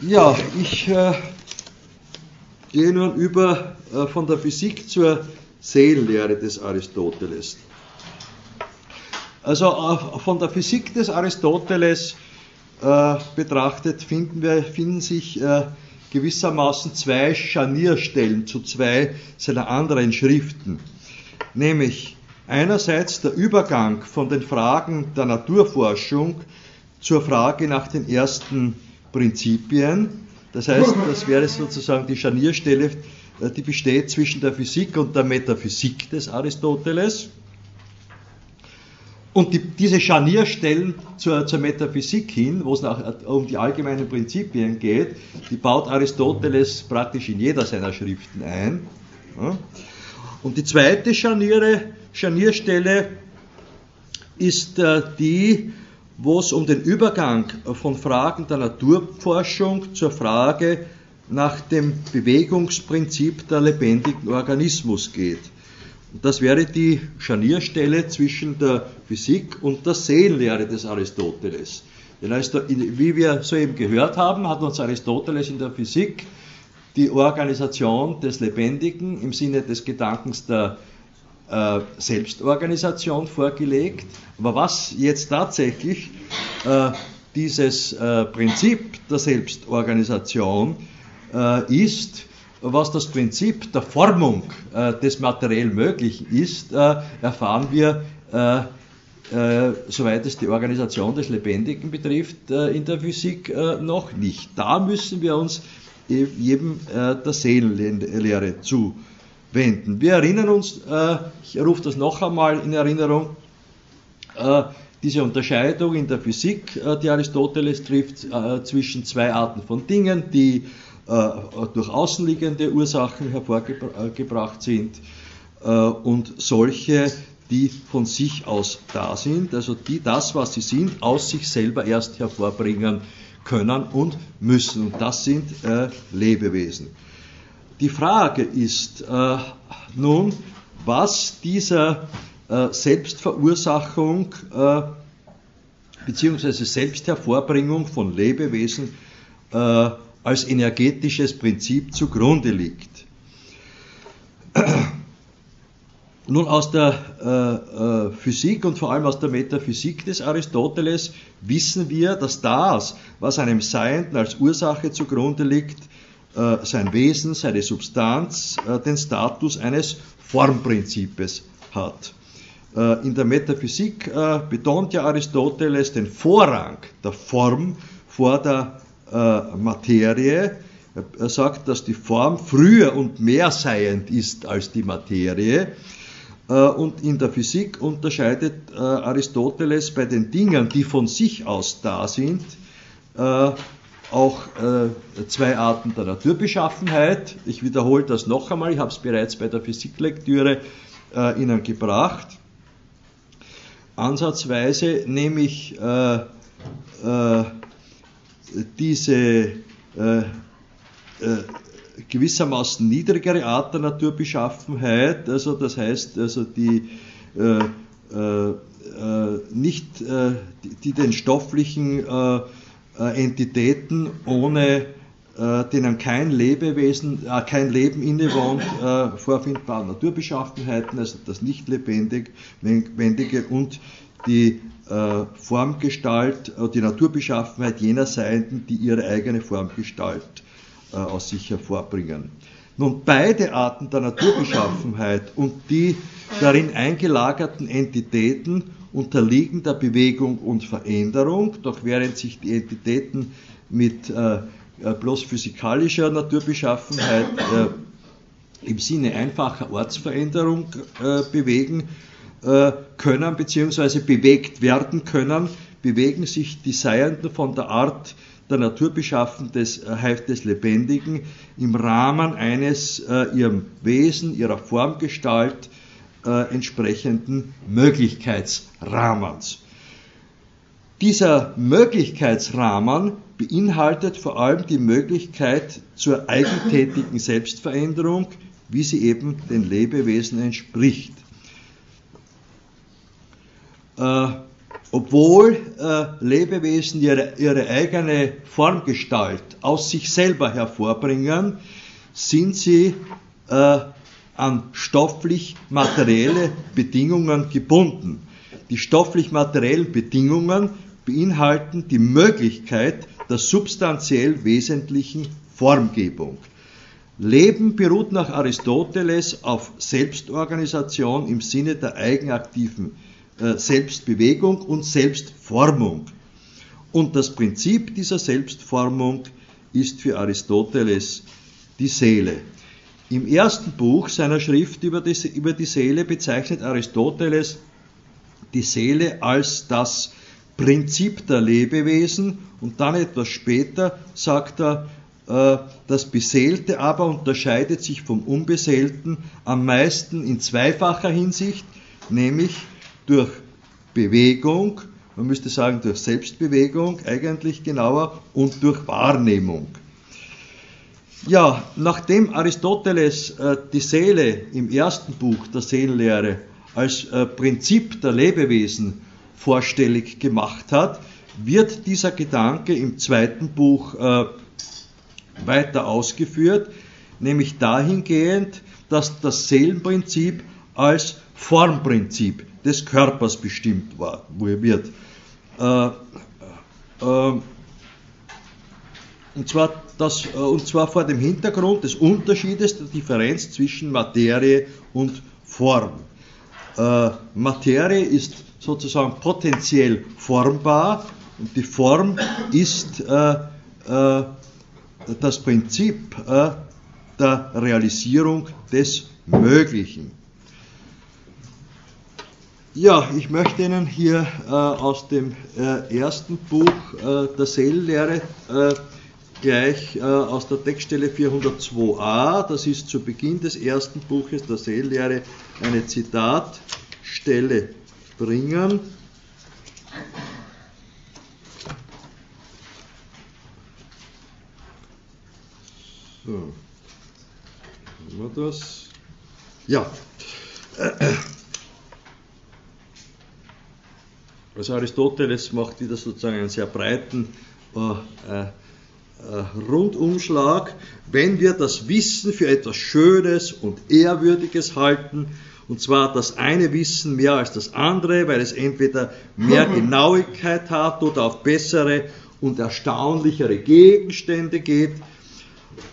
Ja, ich äh, gehe nun über äh, von der Physik zur Seelenlehre des Aristoteles. Also von der Physik des Aristoteles äh, betrachtet finden, wir, finden sich äh, gewissermaßen zwei Scharnierstellen zu zwei seiner anderen Schriften, nämlich einerseits der Übergang von den Fragen der Naturforschung zur Frage nach den ersten Prinzipien. Das heißt, das wäre sozusagen die Scharnierstelle, äh, die besteht zwischen der Physik und der Metaphysik des Aristoteles. Und die, diese Scharnierstellen zur, zur Metaphysik hin, wo es nach, um die allgemeinen Prinzipien geht, die baut Aristoteles praktisch in jeder seiner Schriften ein. Und die zweite Scharniere, Scharnierstelle ist äh, die, wo es um den Übergang von Fragen der Naturforschung zur Frage nach dem Bewegungsprinzip der lebendigen Organismus geht. Das wäre die Scharnierstelle zwischen der Physik und der Seelenlehre des Aristoteles. Denn wie wir soeben gehört haben, hat uns Aristoteles in der Physik die Organisation des Lebendigen im Sinne des Gedankens der äh, Selbstorganisation vorgelegt. Aber was jetzt tatsächlich äh, dieses äh, Prinzip der Selbstorganisation äh, ist, was das Prinzip der Formung äh, des materiell Möglichen ist, äh, erfahren wir, äh, äh soweit es die Organisation des Lebendigen betrifft, äh, in der Physik äh, noch nicht. Da müssen wir uns e-, eben der Seelenlehre zuwenden. Wir erinnern uns, ich rufe das noch einmal in Erinnerung, diese Unterscheidung in der Physik, die Aristoteles trifft, zwischen zwei Arten von Dingen, die durch außenliegende Ursachen hervorgebracht sind äh, und solche, die von sich aus da sind, also die das, was sie sind, aus sich selber erst hervorbringen können und müssen. Und das sind äh, Lebewesen. Die Frage ist nun, was dieser Selbstverursachung bzw. Selbsthervorbringung von Lebewesen als energetisches Prinzip zugrunde liegt. Nun aus der äh, äh, Physik und vor allem aus der Metaphysik des Aristoteles wissen wir, dass das, was einem Seienden als Ursache zugrunde liegt, äh, sein Wesen, seine Substanz, äh, den Status eines Formprinzips hat. Äh, in der Metaphysik äh, betont ja Aristoteles den Vorrang der Form vor der Materie. Er sagt, dass die Form früher und mehr seiend ist als die Materie. Und in der Physik unterscheidet Aristoteles bei den Dingen, die von sich aus da sind, auch zwei Arten der Naturbeschaffenheit. Ich wiederhole das noch einmal, ich habe es bereits bei der Physiklektüre Ihnen gebracht. Ansatzweise nehme ich äh, äh, diese äh, äh, gewissermaßen niedrigere Art der Naturbeschaffenheit, also das heißt, also die äh, nicht, die, den stofflichen Entitäten ohne denen kein Lebewesen, kein Leben innewohnt, äh, vorfindbare Naturbeschaffenheiten, also das nicht lebendige und die Formgestalt, die Naturbeschaffenheit jener Seienden, die ihre eigene Formgestalt äh, aus sich hervorbringen. Nun, beide Arten der Naturbeschaffenheit und die darin eingelagerten Entitäten unterliegen der Bewegung und Veränderung, doch während sich die Entitäten mit äh, äh, bloß physikalischer Naturbeschaffenheit äh, im Sinne einfacher Ortsveränderung äh, bewegen können bzw. bewegt werden können, bewegen sich die Seienden von der Art der Naturbeschaffenheit des, des Lebendigen im Rahmen eines ihrem Wesen, ihrer Formgestalt entsprechenden Möglichkeitsrahmens. Dieser Möglichkeitsrahmen beinhaltet vor allem die Möglichkeit zur eigentätigen Selbstveränderung, wie sie eben den Lebewesen entspricht. Äh, obwohl äh, Lebewesen ihre, ihre eigene Formgestalt aus sich selber hervorbringen, sind sie äh, an stofflich-materielle Bedingungen gebunden. Die stofflich-materiellen Bedingungen beinhalten die Möglichkeit der substanziell wesentlichen Formgebung. Leben beruht nach Aristoteles auf Selbstorganisation im Sinne der eigenaktiven Selbstbewegung und Selbstformung. Und das Prinzip dieser Selbstformung ist für Aristoteles die Seele. Im ersten Buch seiner Schrift über die, über die Seele bezeichnet Aristoteles die Seele als das Prinzip der Lebewesen und dann etwas später sagt er, äh, das Beseelte aber unterscheidet sich vom Unbeseelten am meisten in zweifacher Hinsicht, nämlich durch Bewegung, man müsste sagen durch Selbstbewegung eigentlich genauer und durch Wahrnehmung. Ja, nachdem Aristoteles äh, die Seele im ersten Buch der Seelenlehre als äh, Prinzip der Lebewesen vorstellig gemacht hat, wird dieser Gedanke im zweiten Buch äh, weiter ausgeführt, nämlich dahingehend, dass das Seelenprinzip als Formprinzip des Körpers bestimmt wird. Äh, äh, und zwar, das, äh, und zwar vor dem Hintergrund des Unterschiedes der Differenz zwischen Materie und Form. Äh, Materie ist sozusagen potenziell formbar und die Form ist äh, äh, das Prinzip äh, der Realisierung des Möglichen. Ja, ich möchte Ihnen hier äh, aus dem äh, ersten Buch äh, der Seelenlehre gleich aus der Textstelle 402a, das ist zu Beginn des ersten Buches der Seelenlehre, eine Zitatstelle bringen. So. Haben wir das? Ja. Also Aristoteles macht wieder sozusagen einen sehr breiten äh, äh, Rundumschlag. Wenn wir das Wissen für etwas Schönes und Ehrwürdiges halten, und zwar das eine Wissen mehr als das andere, weil es entweder mehr Genauigkeit hat oder auf bessere und erstaunlichere Gegenstände geht,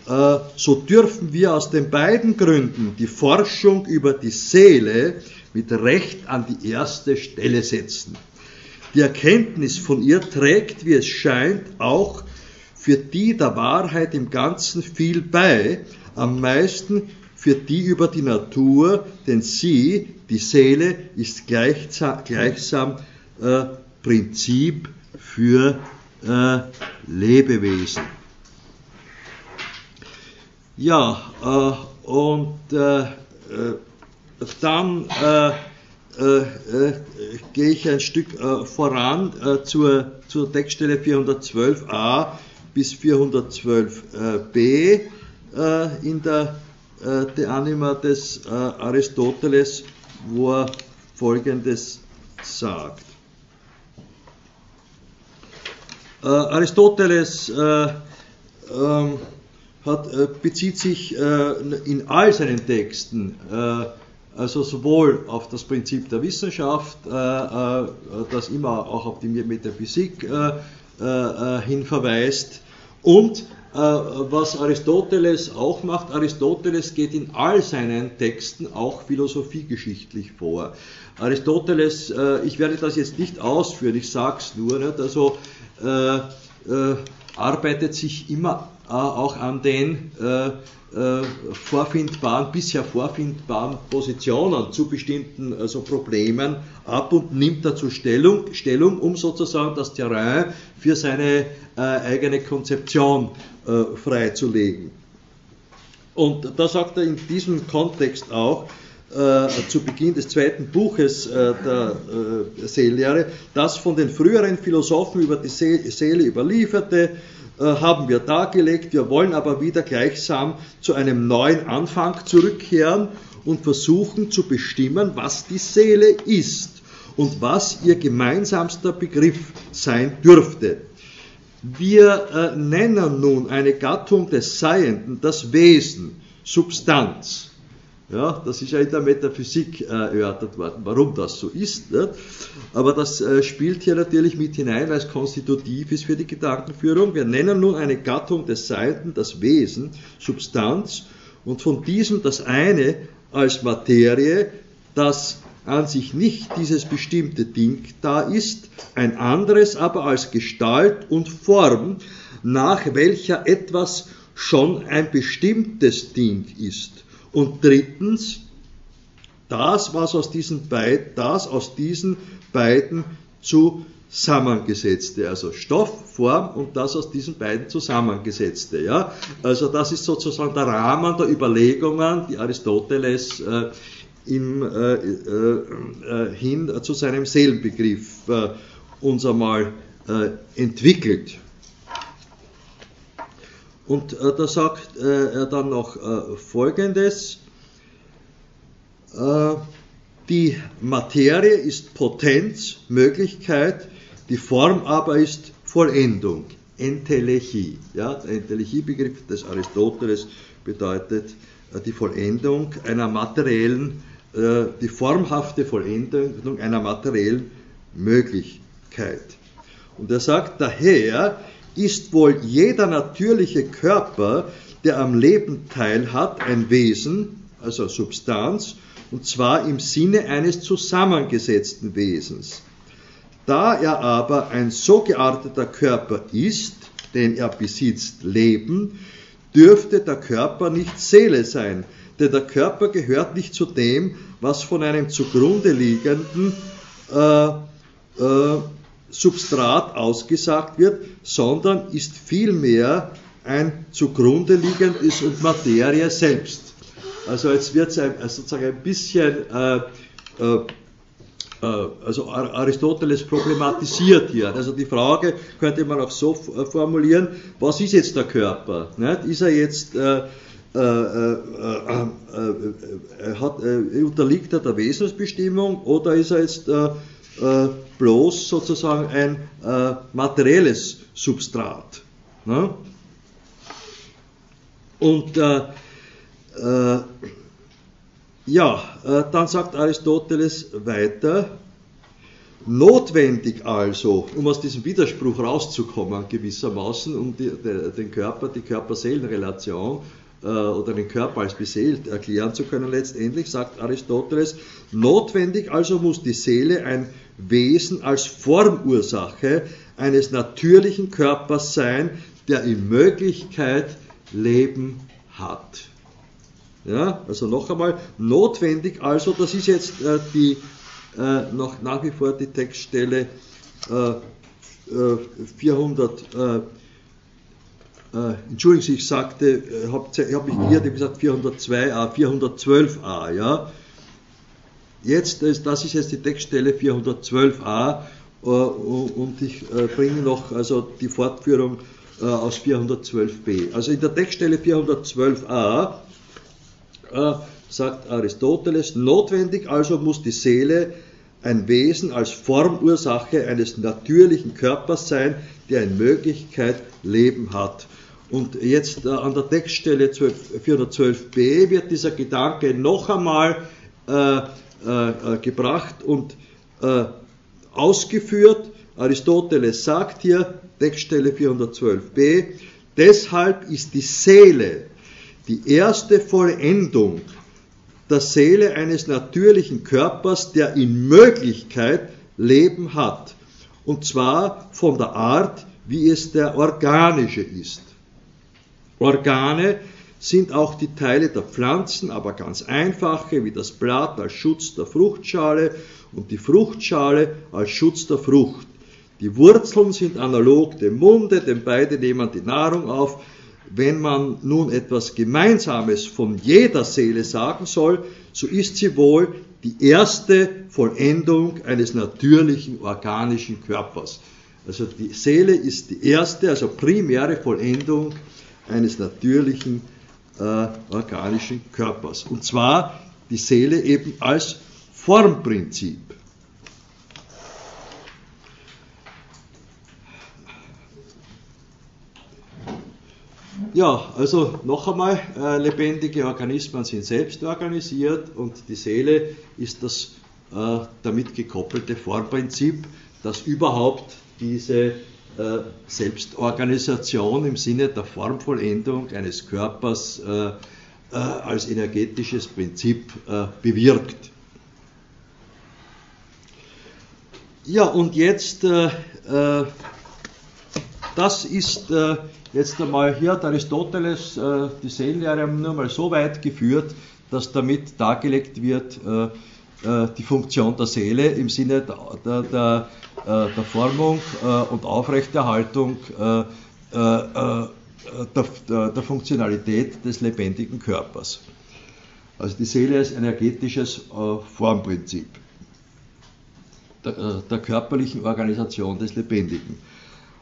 äh, so dürfen wir aus den beiden Gründen die Forschung über die Seele mit Recht an die erste Stelle setzen. Die Erkenntnis von ihr trägt, wie es scheint, auch für die der Wahrheit im Ganzen viel bei, am meisten für die über die Natur, denn sie, die Seele, ist gleichsam, äh, Prinzip für äh, Lebewesen. Ja, äh, und äh, äh, dann äh, gehe ich ein Stück voran zur, zur Textstelle 412a bis 412b in der De Anima des Aristoteles, wo er Folgendes sagt. Aristoteles ähm, hat, äh, bezieht sich äh, in all seinen Texten äh, also sowohl auf das Prinzip der Wissenschaft, das immer auch auf die Metaphysik hin verweist, und was Aristoteles auch macht, Aristoteles geht in all seinen Texten auch philosophiegeschichtlich vor. Aristoteles, ich werde das jetzt nicht ausführen, ich sage es nur, nicht, also arbeitet sich immer äh, auch an den äh, äh, vorfindbaren, bisher vorfindbaren Positionen zu bestimmten also Problemen ab und nimmt dazu Stellung, Stellung um sozusagen das Terrain für seine äh, eigene Konzeption äh, freizulegen. Und da sagt er in diesem Kontext auch, äh, zu Beginn des zweiten Buches äh, der äh, Seellehre, das von den früheren Philosophen über die Seele überlieferte, äh, haben wir dargelegt. Wir wollen aber wieder gleichsam zu einem neuen Anfang zurückkehren und versuchen zu bestimmen, was die Seele ist und was ihr gemeinsamster Begriff sein dürfte. Wir äh, nennen nun eine Gattung des Seienden das Wesen, Substanz. Ja, das ist ja in der Metaphysik äh, erörtert worden, warum das so ist. Nicht? Aber das äh, spielt hier natürlich mit hinein, weil es konstitutiv ist für die Gedankenführung. Wir nennen nun eine Gattung des Seiten das Wesen, Substanz, und von diesem das eine als Materie, das an sich nicht dieses bestimmte Ding da ist, ein anderes aber als Gestalt und Form, nach welcher etwas schon ein bestimmtes Ding ist und drittens, das, was aus diesen beiden, das aus diesen beiden zusammengesetzte, also Stoff, Form und das aus diesen beiden zusammengesetzte. Ja? Also das ist sozusagen der Rahmen der Überlegungen, die Aristoteles äh, im, äh, äh, äh hin zu seinem Seelenbegriff äh, uns einmal äh, entwickelt. Und äh, da sagt äh, er dann noch äh, Folgendes. Äh, die Materie ist Potenz, Möglichkeit, die Form aber ist Vollendung, Entelechie. Ja, der Entelechie-Begriff des Aristoteles bedeutet äh, die Vollendung einer materiellen, äh, die formhafte Vollendung einer materiellen Möglichkeit. Und er sagt daher, ist wohl jeder natürliche Körper, der am Leben teilhat, ein Wesen, also Substanz, und zwar im Sinne eines zusammengesetzten Wesens. Da er aber ein so gearteter Körper ist, denn er besitzt Leben, dürfte der Körper nicht Seele sein, denn der Körper gehört nicht zu dem, was von einem zugrunde liegenden äh, äh, Substrat ausgesagt wird, sondern ist vielmehr ein zugrunde liegendes und Materie selbst. Also jetzt wird es also sozusagen ein bisschen, äh, äh, äh, also Aristoteles problematisiert hier. Also die Frage könnte man auch so äh, formulieren, was ist jetzt der Körper? Nicht? Ist er jetzt äh, äh, äh, äh, hat, unterliegt er der Wesensbestimmung oder ist er jetzt äh, bloß sozusagen ein äh, materielles Substrat. Ne? Und äh, äh ja, äh, dann sagt Aristoteles weiter, Notwendig also, um aus diesem Widerspruch rauszukommen, gewissermaßen, um die, de, den Körper, die Körper-Seelen-Relation oder den Körper als beseelt erklären zu können, letztendlich sagt Aristoteles, notwendig also muss die Seele ein Wesen als Formursache eines natürlichen Körpers sein, der in Möglichkeit Leben hat. Ja, also noch einmal, notwendig also, das ist jetzt äh, die, äh, noch nach wie vor die Textstelle äh, 400, äh, äh, äh, Entschuldigen Sie, ich sagte, habe hab mich geirrt, ich habe gesagt 402a, 412a, ja. Jetzt, das ist jetzt die Textstelle 412a und ich bringe noch also die Fortführung aus 412b. Also in der Textstelle 412a äh, sagt Aristoteles, notwendig also muss die Seele ein Wesen als Formursache eines natürlichen Körpers sein, der in Möglichkeit Leben hat. Und jetzt äh, an der Textstelle 412b wird dieser Gedanke noch einmal äh, äh, gebracht und äh, ausgeführt. Aristoteles sagt hier, Textstelle 412b, deshalb ist die Seele die erste Vollendung der Seele eines natürlichen Körpers, der in Möglichkeit Leben hat. Und zwar von der Art, wie es der organische ist. Organe sind auch die Teile der Pflanzen, aber ganz einfache, wie das Blatt als Schutz der Fruchtschale und die Fruchtschale als Schutz der Frucht. Die Wurzeln sind analog dem Munde, denn beide nehmen die Nahrung auf, wenn man nun etwas Gemeinsames von jeder Seele sagen soll, so ist sie wohl die erste Vollendung eines natürlichen organischen Körpers. Also die Seele ist die erste, also primäre Vollendung eines natürlichen äh, organischen Körpers. Und zwar die Seele eben als Formprinzip. Ja, also noch einmal, äh, lebendige Organismen sind selbst organisiert und die Seele ist das äh, damit gekoppelte Formprinzip, das überhaupt diese Selbstorganisation im Sinne der Formvollendung eines Körpers äh, äh, als energetisches Prinzip äh, bewirkt. Ja, und jetzt, das ist Jetzt einmal hier hat Aristoteles äh, die Seelenlehre nur mal so weit geführt, dass damit dargelegt wird, äh, äh, die Funktion der Seele im Sinne der, der, der, äh, Formung äh, und Aufrechterhaltung äh, der, der, Funktionalität des lebendigen Körpers. Also die Seele als energetisches Formprinzip der, der körperlichen Organisation des Lebendigen.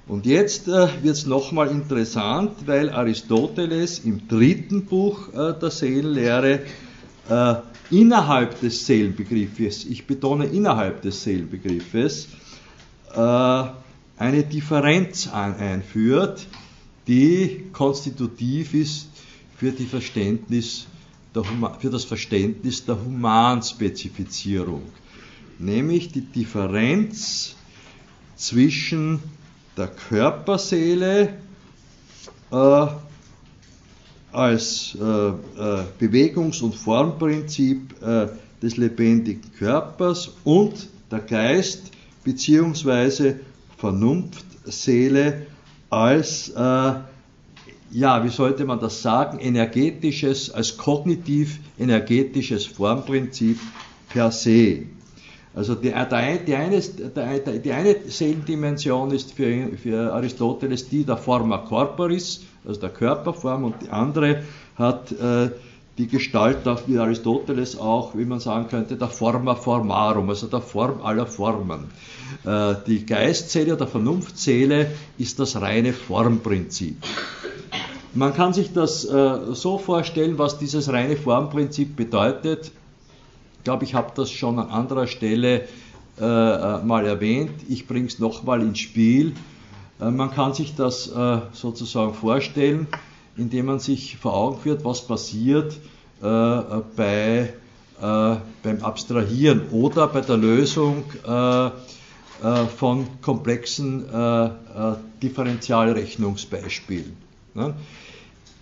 Und jetzt äh, wird es nochmal interessant, weil Aristoteles im dritten Buch äh, der Seelenlehre äh, innerhalb des Seelenbegriffes, ich betone innerhalb des Seelenbegriffes, äh, eine Differenz ein, einführt, die konstitutiv ist für, Verständnis für das Verständnis der Humanspezifizierung, nämlich die Differenz zwischen der Körperseele äh, als äh, äh, Bewegungs- und Formprinzip äh, des lebendigen Körpers und der Geist bzw. Vernunftseele als, äh, ja, wie sollte man das sagen, energetisches, als kognitiv-energetisches Formprinzip per se. Also die, die, die, eine, die eine Seelendimension ist für, für Aristoteles die der Forma corporis, also der Körperform, und die andere hat äh, die Gestalt, wie Aristoteles auch, wie man sagen könnte, der Forma formarum, also der Form aller Formen. Äh, die Geistseele oder Vernunftseele ist das reine Formprinzip. Man kann sich das äh, so vorstellen, was dieses reine Formprinzip bedeutet glaube, ich habe das schon an anderer Stelle äh, äh mal erwähnt. Ich bringe es nochmal ins Spiel. Äh, man kann sich das äh, sozusagen vorstellen, indem man sich vor Augen führt, was passiert äh, bei, beim Abstrahieren oder bei der Lösung von komplexen Differentialrechnungsbeispielen. Ne?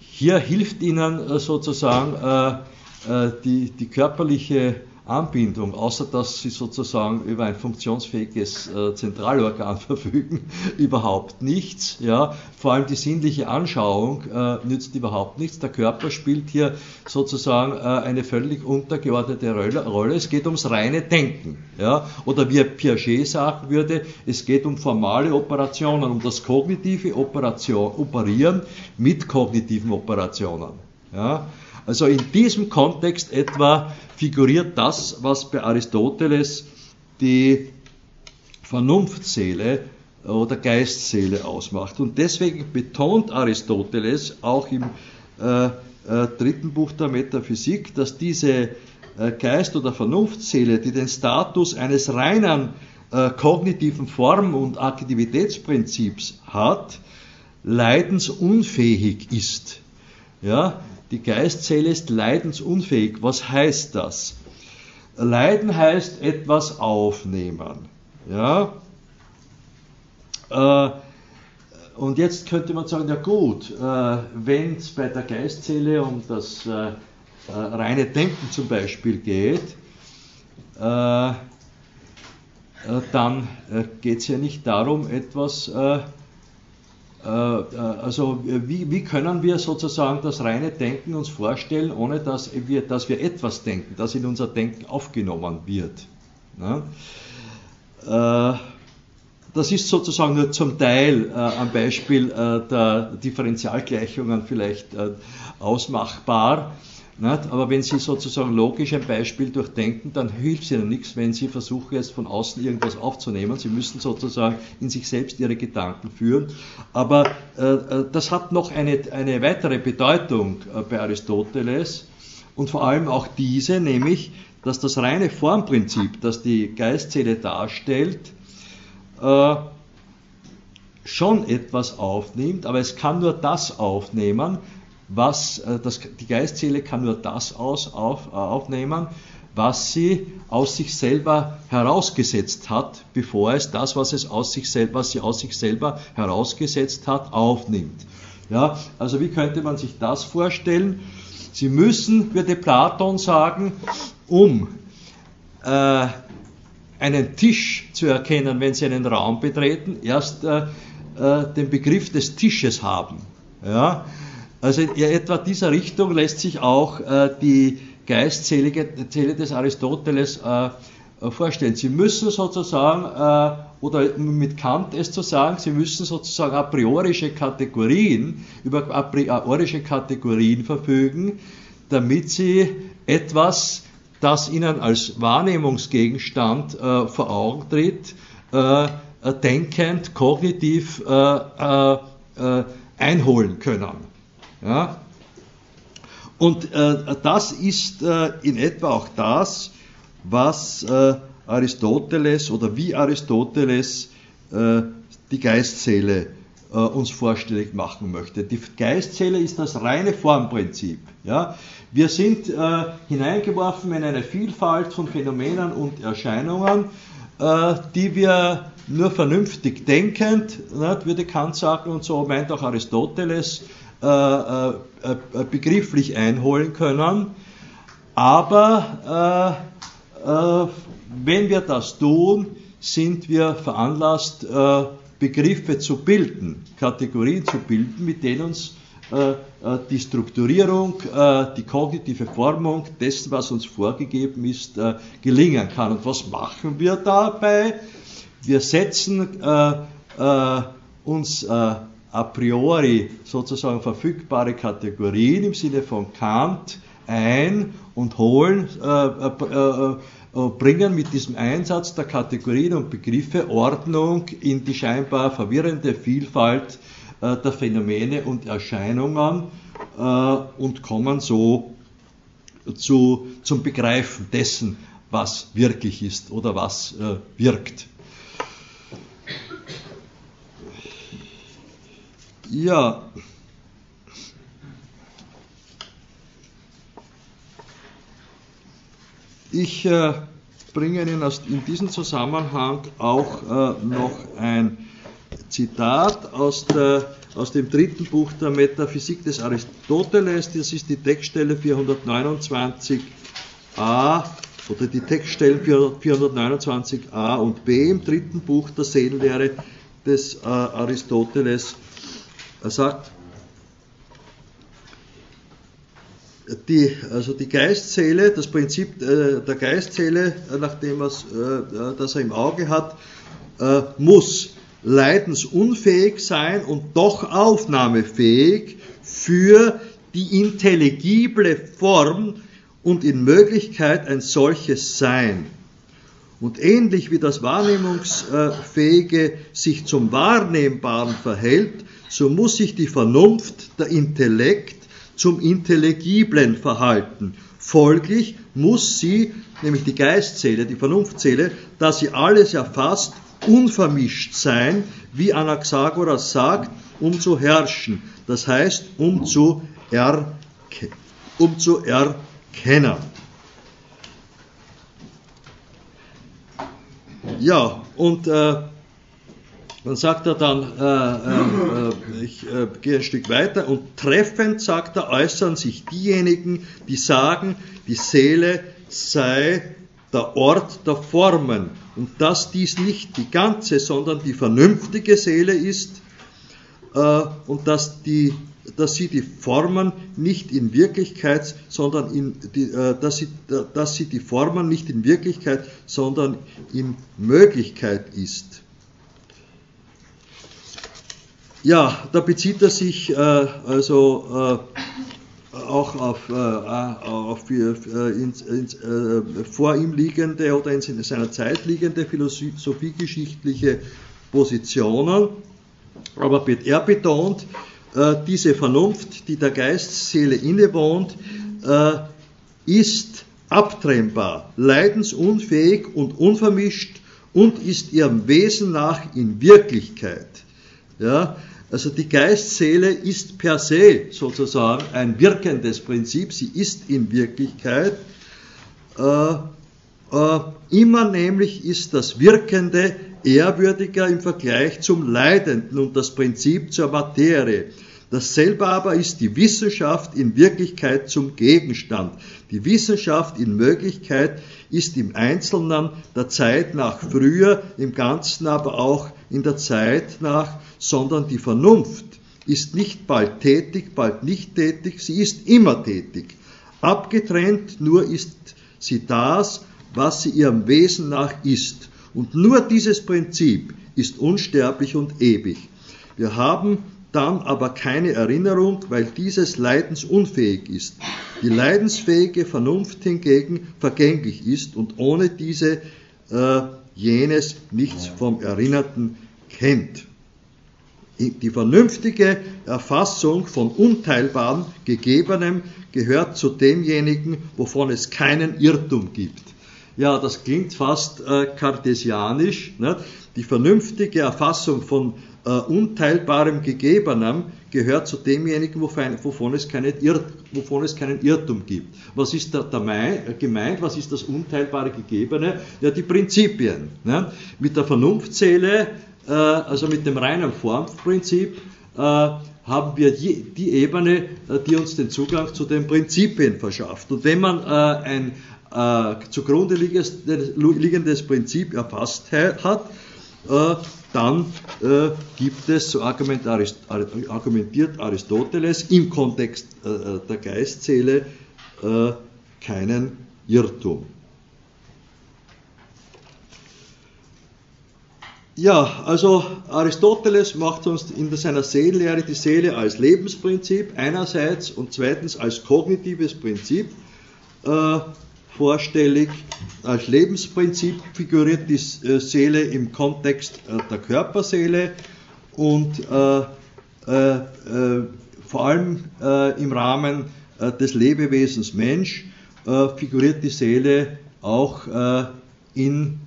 Hier hilft Ihnen sozusagen die, die körperliche Anbindung, außer dass sie sozusagen über ein funktionsfähiges äh, Zentralorgan verfügen, überhaupt nichts. Ja. Vor allem die sinnliche Anschauung äh, nützt überhaupt nichts. Der Körper spielt hier sozusagen äh, eine völlig untergeordnete Rolle. Es geht ums reine Denken. Ja. Oder wie Piaget sagen würde, es geht um formale Operationen, um das kognitive Operation, Operieren mit kognitiven Operationen. Ja. Also in diesem Kontext etwa figuriert das, was bei Aristoteles die Vernunftseele oder Geistseele ausmacht. Und deswegen betont Aristoteles auch im äh, äh, dritten Buch der Metaphysik, dass diese äh, Geist- oder Vernunftseele, die den Status eines reinen äh, kognitiven Form- und Aktivitätsprinzips hat, leidensunfähig ist. Ja, die Geistzelle ist leidensunfähig. Was heißt das? Leiden heißt etwas aufnehmen. Ja? Äh, und jetzt könnte man sagen, ja gut, äh, wenn es bei der Geistzelle um das äh, reine Denken zum Beispiel geht, dann geht es ja nicht darum, etwas äh, also wie, wie, können wir sozusagen das reine Denken uns vorstellen, ohne dass wir, dass wir etwas denken, das in unser Denken aufgenommen wird? Ne? Äh, das ist sozusagen nur zum Teil am Beispiel der Differentialgleichungen vielleicht ausmachbar. Nicht? Aber wenn Sie sozusagen logisch ein Beispiel durchdenken, dann hilft es Ihnen nichts, wenn Sie versuchen, jetzt von außen irgendwas aufzunehmen. Sie müssen sozusagen in sich selbst Ihre Gedanken führen. Aber äh, äh das hat noch eine, eine weitere Bedeutung äh, bei Aristoteles und vor allem auch diese, nämlich, dass das reine Formprinzip, das die Geistzelle darstellt, äh, schon etwas aufnimmt, aber es kann nur das aufnehmen, was äh, das, die Geistseele kann nur das aus, auf, äh, aufnehmen, was sie aus sich selber herausgesetzt hat, bevor es das, was, es aus sich selber, was sie aus sich selber herausgesetzt hat, aufnimmt. Ja, also wie könnte man sich das vorstellen? Sie müssen, würde Platon sagen, um äh, einen Tisch zu erkennen, wenn Sie einen Raum betreten, erst äh, äh, den Begriff des Tisches haben. Ja? Also in etwa dieser Richtung lässt sich auch äh, die Geistzelle des Aristoteles äh, äh, vorstellen. Sie müssen sozusagen, äh, oder mit Kant es zu sagen, Sie müssen sozusagen a priorische Kategorien, über a priorische Kategorien verfügen, damit Sie etwas, das Ihnen als Wahrnehmungsgegenstand äh, vor Augen tritt, äh, denkend, kognitiv einholen können. Ja? Und äh, das ist äh, in etwa auch das, was äh, Aristoteles oder wie Aristoteles äh, die Geistzelle äh, uns vorstellig machen möchte. Die Geistzelle ist das reine Formprinzip. Ja? Wir sind äh, hineingeworfen in eine Vielfalt von Phänomenen und Erscheinungen, die wir nur vernünftig denkend, ne, würde Kant sagen, und so meint auch Aristoteles, begrifflich einholen können. Aber wenn wir das tun, sind wir veranlasst, Begriffe zu bilden, Kategorien zu bilden, mit denen uns die Strukturierung, die kognitive Formung dessen, was uns vorgegeben ist, gelingen kann. Und was machen wir dabei? Wir setzen uns a priori sozusagen verfügbare Kategorien im Sinne von Kant ein und holen, äh, äh, äh, bringen mit diesem Einsatz der Kategorien und Begriffe Ordnung in die scheinbar verwirrende Vielfalt äh, der Phänomene und Erscheinungen äh, und kommen so zu, zum Begreifen dessen, was wirklich ist oder was äh, wirkt. Ja. Ich äh, bringe Ihnen in diesem Zusammenhang auch äh, noch ein Zitat aus, der, aus, dem dritten Buch der Metaphysik des Aristoteles. Das ist die Textstelle 429a oder die Textstellen 429a und b im dritten Buch der Seelenlehre des äh, Aristoteles. Er sagt, die, also die Geistseele, das Prinzip äh, der Geistseele, äh, nachdem er äh, das er im Auge hat, äh, muss leidensunfähig sein und doch aufnahmefähig für die intelligible Form und in Möglichkeit ein solches Sein. Und ähnlich wie das Wahrnehmungsfähige sich zum Wahrnehmbaren verhält, so muss sich die Vernunft, der Intellekt, zum Intelligiblen verhalten. Folglich muss sie, nämlich die Geistseele, die Vernunftseele, da sie alles erfasst, unvermischt sein, wie Anaxagoras sagt, um zu herrschen. Das heißt, um zu, erke um zu erkennen. Ja, und äh, dann sagt er dann, äh, äh, ich äh, gehe ein Stück weiter und treffend, sagt er, äußern sich diejenigen, die sagen, die Seele sei der Ort der Formen und dass dies nicht die ganze, sondern die vernünftige Seele ist äh, und dass, die, dass sie die Formen nicht in Wirklichkeit, sondern in die, äh, dass, sie, dass sie die Formen nicht in Wirklichkeit, sondern in Möglichkeit ist. Ja, da bezieht er sich äh, also äh, auch auf, äh, auf äh, ins, ins, äh, vor ihm liegende oder in seiner Zeit liegende philosophiegeschichtliche Positionen. Aber er betont, äh, diese Vernunft, die der Geistseele innewohnt, ist abtrennbar, leidensunfähig und unvermischt und ist ihrem Wesen nach in Wirklichkeit. Ja, also die Geistseele ist per se sozusagen ein wirkendes Prinzip, sie ist in Wirklichkeit. Äh, äh, immer nämlich ist das Wirkende ehrwürdiger im Vergleich zum Leidenden und das Prinzip zur Materie. Dasselbe aber ist die Wissenschaft in Wirklichkeit zum Gegenstand. Die Wissenschaft in Möglichkeit ist im Einzelnen der Zeit nach früher, im Ganzen aber auch in der Zeit nach sondern die Vernunft ist nicht bald tätig, bald nicht tätig, sie ist immer tätig. Abgetrennt nur ist sie das, was sie ihrem Wesen nach ist. Und nur dieses Prinzip ist unsterblich und ewig. Wir haben dann aber keine Erinnerung, weil dieses leidensunfähig ist. Die leidensfähige Vernunft hingegen vergänglich ist und ohne diese äh, jenes nichts vom Erinnerten kennt die vernünftige Erfassung von unteilbarem Gegebenem gehört zu demjenigen, wovon es keinen Irrtum gibt. Ja, das klingt fast äh, kartesianisch. Ne? Die vernünftige Erfassung von äh, unteilbarem Gegebenem gehört zu demjenigen, wovon, es wovon, es keinen Irrtum gibt. Was ist da, gemeint? Was ist das unteilbare Gegebene? Ja, die Prinzipien. Ne? Mit der Vernunftseele äh, also mit dem reinen Formprinzip, äh, haben wir die Ebene, äh, die uns den Zugang zu den Prinzipien verschafft. Und wenn man ein zugrunde liegendes Prinzip erfasst hat, dann gibt es, so argumentiert Aristoteles, im Kontext der Geistseele keinen Irrtum. Ja, also Aristoteles macht uns in seiner Seelenlehre die Seele als Lebensprinzip einerseits und zweitens als kognitives Prinzip äh, vorstellig. Als Lebensprinzip figuriert die äh, Seele im Kontext äh, der Körperseele und äh, äh, äh vor allem im Rahmen des Lebewesens Mensch figuriert die Seele auch in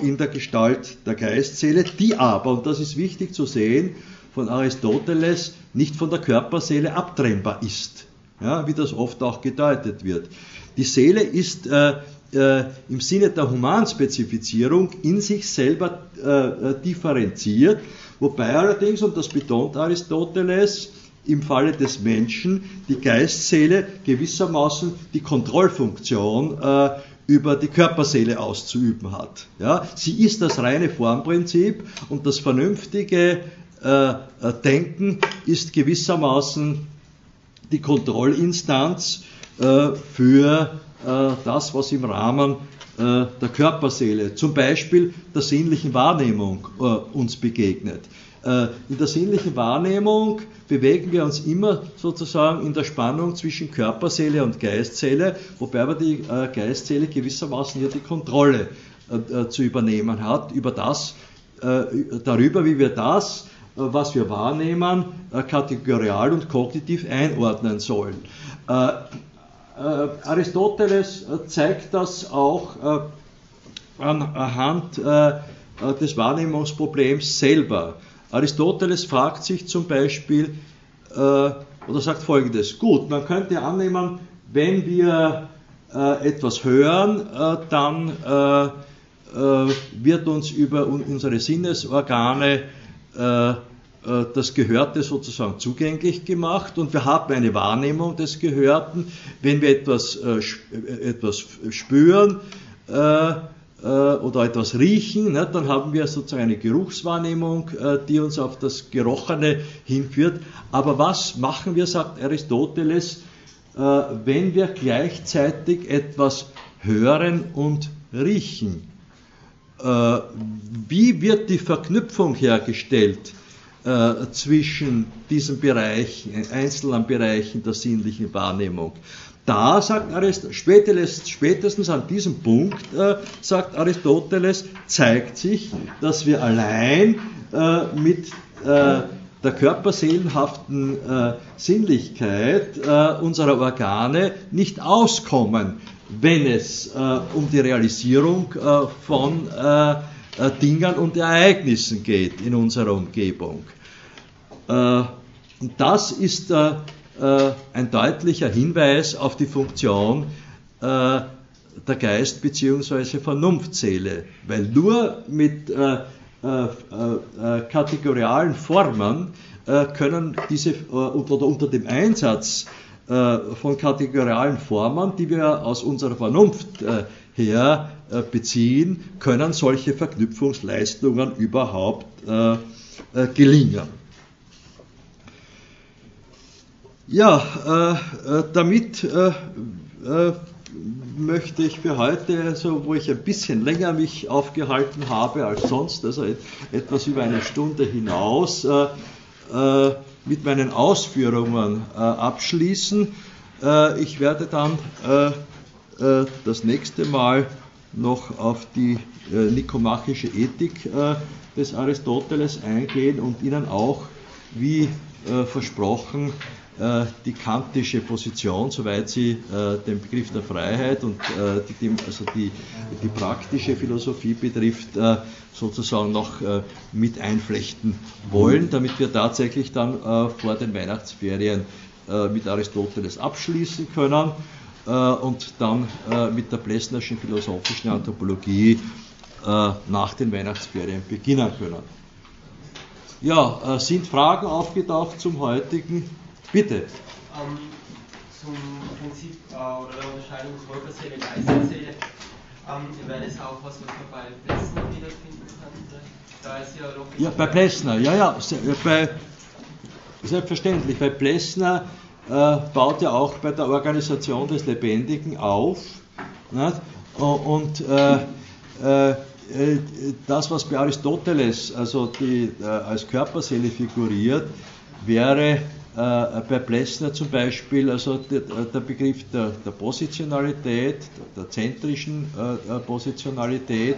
in der Gestalt der Geistseele, die aber, und das ist wichtig zu sehen, von Aristoteles nicht von der Körperseele abtrennbar ist, ja, wie das oft auch gedeutet wird. Die Seele ist äh, äh, im Sinne der Humanspezifizierung in sich selber äh, differenziert, wobei allerdings, und das betont Aristoteles, im Falle des Menschen die Geistseele gewissermaßen die Kontrollfunktion äh, über die Körperseele auszuüben hat. Ja, sie ist das reine Formprinzip und das vernünftige äh, Denken ist gewissermaßen die Kontrollinstanz äh, für äh, das, was im Rahmen äh, der Körperseele, zum Beispiel der sinnlichen Wahrnehmung, uns begegnet. In der sinnlichen Wahrnehmung bewegen wir uns immer sozusagen in der Spannung zwischen Körperseele und Geistseele, wobei aber die Geistseele gewissermaßen hier die Kontrolle zu übernehmen hat über das, darüber, wie wir das, was wir wahrnehmen, kategorial und kognitiv einordnen sollen. Äh, Aristoteles äh, zeigt das auch äh, anhand des Wahrnehmungsproblems selber. Aristoteles fragt sich zum Beispiel oder sagt folgendes: Gut, man könnte annehmen, wenn wir etwas hören, dann wird uns über unsere Sinnesorgane äh, das Gehörte sozusagen zugänglich gemacht und wir haben eine Wahrnehmung des Gehörten. Wenn wir etwas, äh, äh etwas spüren äh, äh, oder etwas riechen, ne, dann haben wir sozusagen eine Geruchswahrnehmung, äh, die uns auf das Gerochene hinführt. Aber was machen wir, sagt Aristoteles, wenn wir gleichzeitig etwas hören und riechen? Wie wird die Verknüpfung hergestellt? Äh, zwischen diesen Bereichen, einzelnen Bereichen der sinnlichen Wahrnehmung. Da sagt Aristoteles, spätestens an diesem Punkt, äh, sagt Aristoteles, zeigt sich, dass wir allein äh, mit äh, der körperseelenhaften äh, Sinnlichkeit äh, unserer Organe nicht auskommen, wenn es um die Realisierung von Dingen und Ereignissen geht in unserer Umgebung. Äh, und das ist äh, äh, ein deutlicher Hinweis auf die Funktion der Geist- bzw. Vernunftseele, weil nur mit kategorialen Formen können diese oder unter dem Einsatz von kategorialen Formen, die wir aus unserer Vernunft her beziehen, können solche Verknüpfungsleistungen überhaupt gelingen. Ja, äh, äh, damit äh, äh, möchte ich für heute, also wo ich ein bisschen länger mich aufgehalten habe als sonst, also etwas über eine Stunde hinaus, äh, äh, mit meinen Ausführungen abschließen. ich werde dann das nächste Mal noch auf die nikomachische Ethik des Aristoteles eingehen und Ihnen auch, wie versprochen, äh, die kantische Position, soweit sie äh, den Begriff der Freiheit und äh, die, also die, die praktische Philosophie betrifft, sozusagen noch mit einflechten wollen, damit wir tatsächlich dann vor den Weihnachtsferien mit Aristoteles abschließen können und dann mit der Plessnerschen philosophischen Anthropologie nach den Weihnachtsferien beginnen können. Ja, sind Fragen aufgetaucht zum heutigen Bitte. Ähm,
zum Prinzip äh, oder der Unterscheidung Körperseele, Geisterseele ähm, wäre das auch was, was man bei Plessner wiederfinden könnte? Da ist ja,
ja bei Plessner, ja, ja, äh, bei, selbstverständlich. Bei Plessner äh, baut ja auch bei der Organisation des Lebendigen auf. Nicht? Und äh, äh, das, was bei Aristoteles also die, äh, als Körperseele figuriert, wäre äh, bei Plessner zum Beispiel also der, Begriff der, der, Positionalität, der zentrischen äh, äh Positionalität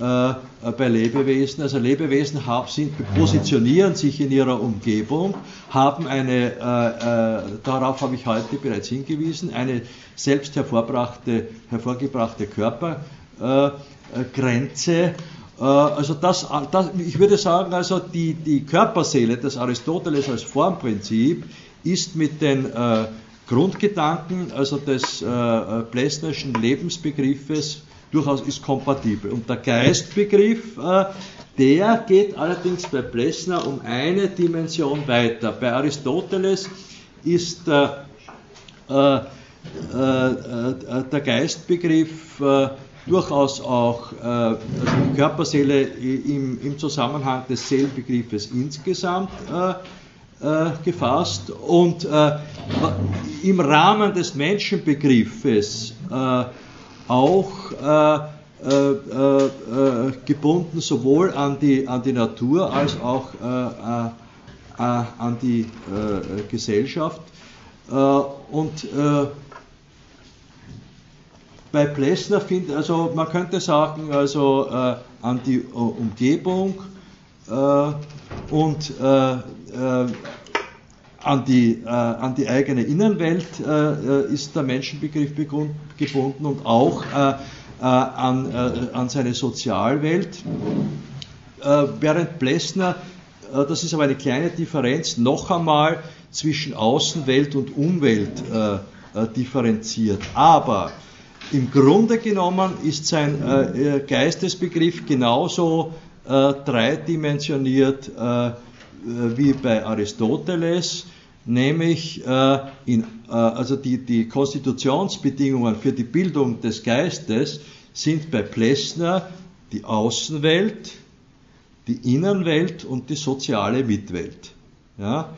äh, bei Lebewesen. Also Lebewesen haben, sind, positionieren sich in ihrer Umgebung, haben eine, äh, äh, darauf habe ich heute bereits hingewiesen, eine selbst hervorgebrachte, hervorgebrachte Körpergrenze äh, also das, das, ich würde sagen, also die, die Körperseele des Aristoteles als Formprinzip ist mit den äh, Grundgedanken, also des äh, Plessnerschen Lebensbegriffes, durchaus ist kompatibel. Und der Geistbegriff, äh, der geht allerdings bei Plessner um eine Dimension weiter. Bei Aristoteles ist äh, äh, äh der Geistbegriff äh, durchaus auch also Körperseele im, im, Zusammenhang des Seelenbegriffes insgesamt gefasst und im Rahmen des Menschenbegriffes auch äh, äh, äh, gebunden sowohl an die, an die Natur als auch an die Gesellschaft. und bei Plessner findet, also man könnte sagen, also äh, an die uh, Umgebung äh, und äh, an, die, an die eigene Innenwelt ist der Menschenbegriff gebunden und auch äh, an, äh, an seine Sozialwelt, äh, während Plessner, das ist aber eine kleine Differenz, noch einmal zwischen Außenwelt und Umwelt differenziert. Aber im Grunde genommen ist sein Geistesbegriff genauso dreidimensioniert wie bei Aristoteles nämlich äh, in, äh, also die, die Konstitutionsbedingungen für die Bildung des Geistes sind bei Plessner die Außenwelt, die Innenwelt und die soziale Mitwelt. Ja?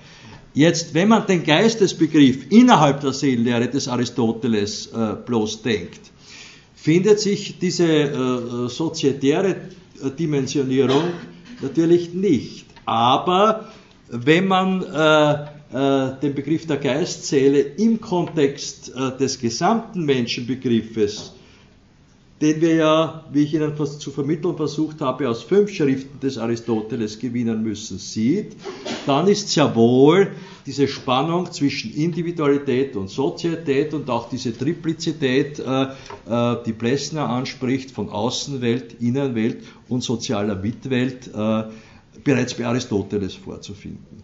Jetzt, wenn man den Geistesbegriff innerhalb der Seelenlehre des Aristoteles äh, bloß denkt, findet sich diese äh, sozietäre äh, Dimensionierung natürlich nicht. Aber wenn man äh, äh, den Begriff der Geistseele im Kontext äh, des gesamten Menschenbegriffes, den wir ja, wie ich Ihnen zu vermitteln versucht habe, aus fünf Schriften des Aristoteles gewinnen müssen, sieht, dann ist sehr wohl diese Spannung zwischen Individualität und Sozietät und auch diese Triplizität, äh, die Plessner anspricht, von Außenwelt, Innenwelt und sozialer Mitwelt, bereits bei Aristoteles vorzufinden.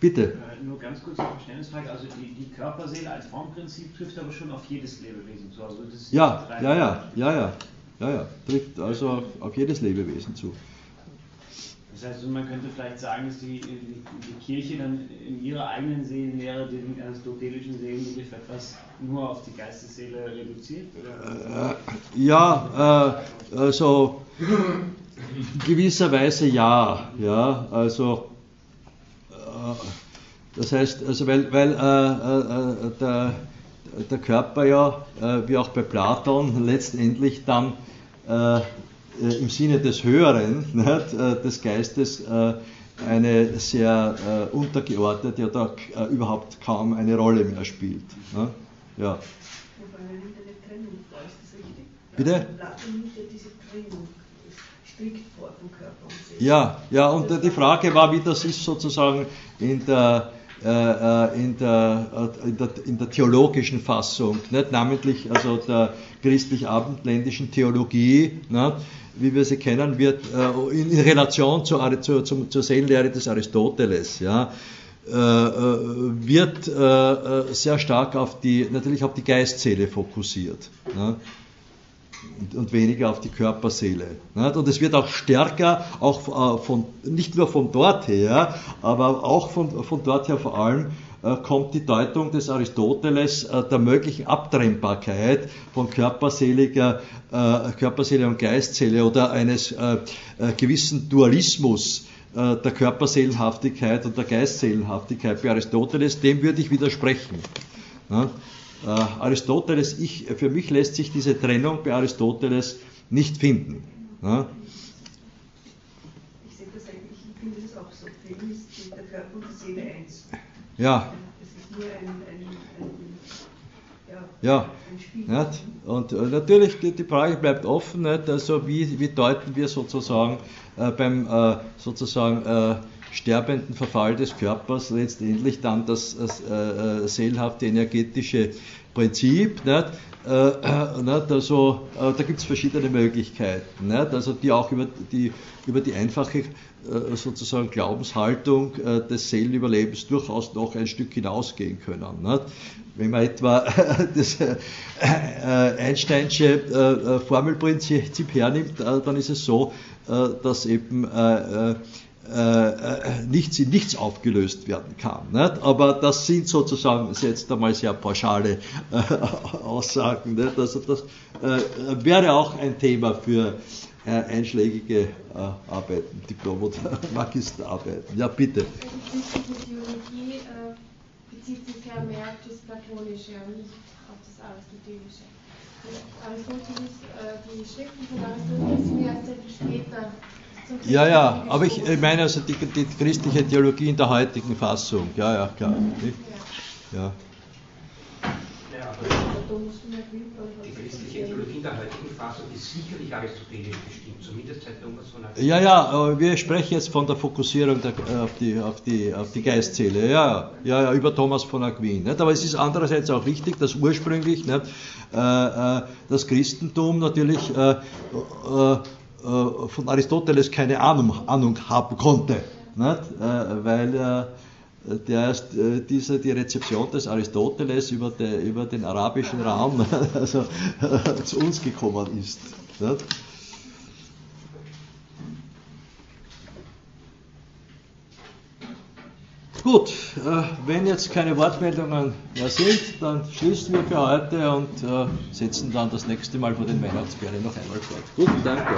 Bitte.
Äh, nur ganz kurz eine Verständnisfrage. Also die, die, Körperseele als Formprinzip trifft aber schon auf jedes Lebewesen zu. Also
ja, ja, ja, ja, ja, ja, ja, trifft also auf, auf jedes Lebewesen zu.
Das heißt, man könnte vielleicht sagen, dass die, die, die Kirche dann in ihrer eigenen Seelenlehre den aristotelischen Seelenbegriff etwas nur auf die Geistesseele reduziert? Oder?
Äh, ja, äh, also gewisserweise ja. ja also das heißt, also weil, weil äh, äh, der, der, Körper ja, äh, wie auch bei Platon, letztendlich dann äh, im Sinne des Höheren, nicht, äh, des Geistes, äh, eine sehr untergeordnete oder überhaupt kaum eine Rolle mehr spielt. Ne? Ja. Bitte? Platon nimmt ja diese Trennung strikt vor vom Körper und Seele. Ja, ja, und die Frage war, wie das ist sozusagen in der, äh, äh in, der, äh, in, der, in der theologischen Fassung, nicht? namentlich also der christlich-abendländischen Theologie, nicht? wie wir sie kennen, wird in, in, Relation zur, zur, zur, zur Seelenlehre des Aristoteles, ja, wird sehr stark auf die, natürlich auf die Geistseele fokussiert. Ne? Und, weniger auf die Körperseele. Und es wird auch stärker, auch äh, von, nicht nur von dort her, aber auch von, von dort her vor allem, äh, kommt die Deutung des Aristoteles äh, der möglichen Abtrennbarkeit von Körperseeliger, Körperseele und Geistseele oder eines gewissen Dualismus der Körperseelenhaftigkeit und der Geistseelenhaftigkeit bei Aristoteles, dem würde ich widersprechen. Äh, Aristoteles, ich, für mich lässt sich diese Trennung bei Aristoteles nicht finden. Ja? Ich sehe das eigentlich, ich finde das auch so. Für ihn ist der Körper und die Seele eins. Ja. Es ist nur ein, ein, ein ja, ja. Nicht? Und äh, natürlich, die, die, Frage bleibt offen, nicht? Also wie, wie deuten wir sozusagen äh, beim äh, sozusagen äh, sterbenden Verfall des Körpers letztendlich dann das äh, äh, seelenhafte energetische Prinzip. Nicht? Äh, äh, nicht? Also, äh, da gibt es verschiedene Möglichkeiten, nicht? Also, die auch über die, über die einfache äh, sozusagen Glaubenshaltung des Seelenüberlebens durchaus noch ein Stück hinausgehen können. Wenn man etwa das Einsteinsche Formelprinzip hernimmt, dann ist es so, dass eben nichts in nichts aufgelöst werden kann. Nicht? Aber das sind sozusagen jetzt einmal sehr pauschale Aussagen. Nicht? Also das wäre auch ein Thema für äh, einschlägige äh, Arbeiten, Diplom- oder Magisterarbeiten. Ja, bitte.
Die christliche Theologie äh, bezieht sich ja mehr auf das Platonische und nicht auf das Aristotelische. Aristoteles, äh, die Schriften von Aristoteles sind erst später.
Ja, ja, aber ich, meine also die, die, christliche Theologie in der heutigen Fassung, ja, ja, klar. Ja.
Die christliche Theologie in der heutigen Fassung ist sicherlich aristotelisch bestimmt, zumindest seit Thomas von Aquin.
Ja, ja, aber wir sprechen jetzt von der Fokussierung der, auf, die, auf, die, auf die Geistseele, ja, ja, ja, über Thomas von Aquin. Nicht? Aber es ist andererseits auch wichtig, dass ursprünglich nicht, äh, äh das Christentum natürlich äh, äh, äh, von Aristoteles keine Ahnung, Ahnung haben konnte, nicht? Äh, weil der ist, äh, diese, die Rezeption des Aristoteles über, de, über den arabischen Raum also, äh, zu uns gekommen ist. Nicht? Gut, äh, wenn jetzt keine Wortmeldungen mehr sind, dann schließen wir für heute und äh, setzen dann das nächste Mal vor den Weihnachtsferien noch einmal fort. Gut, danke.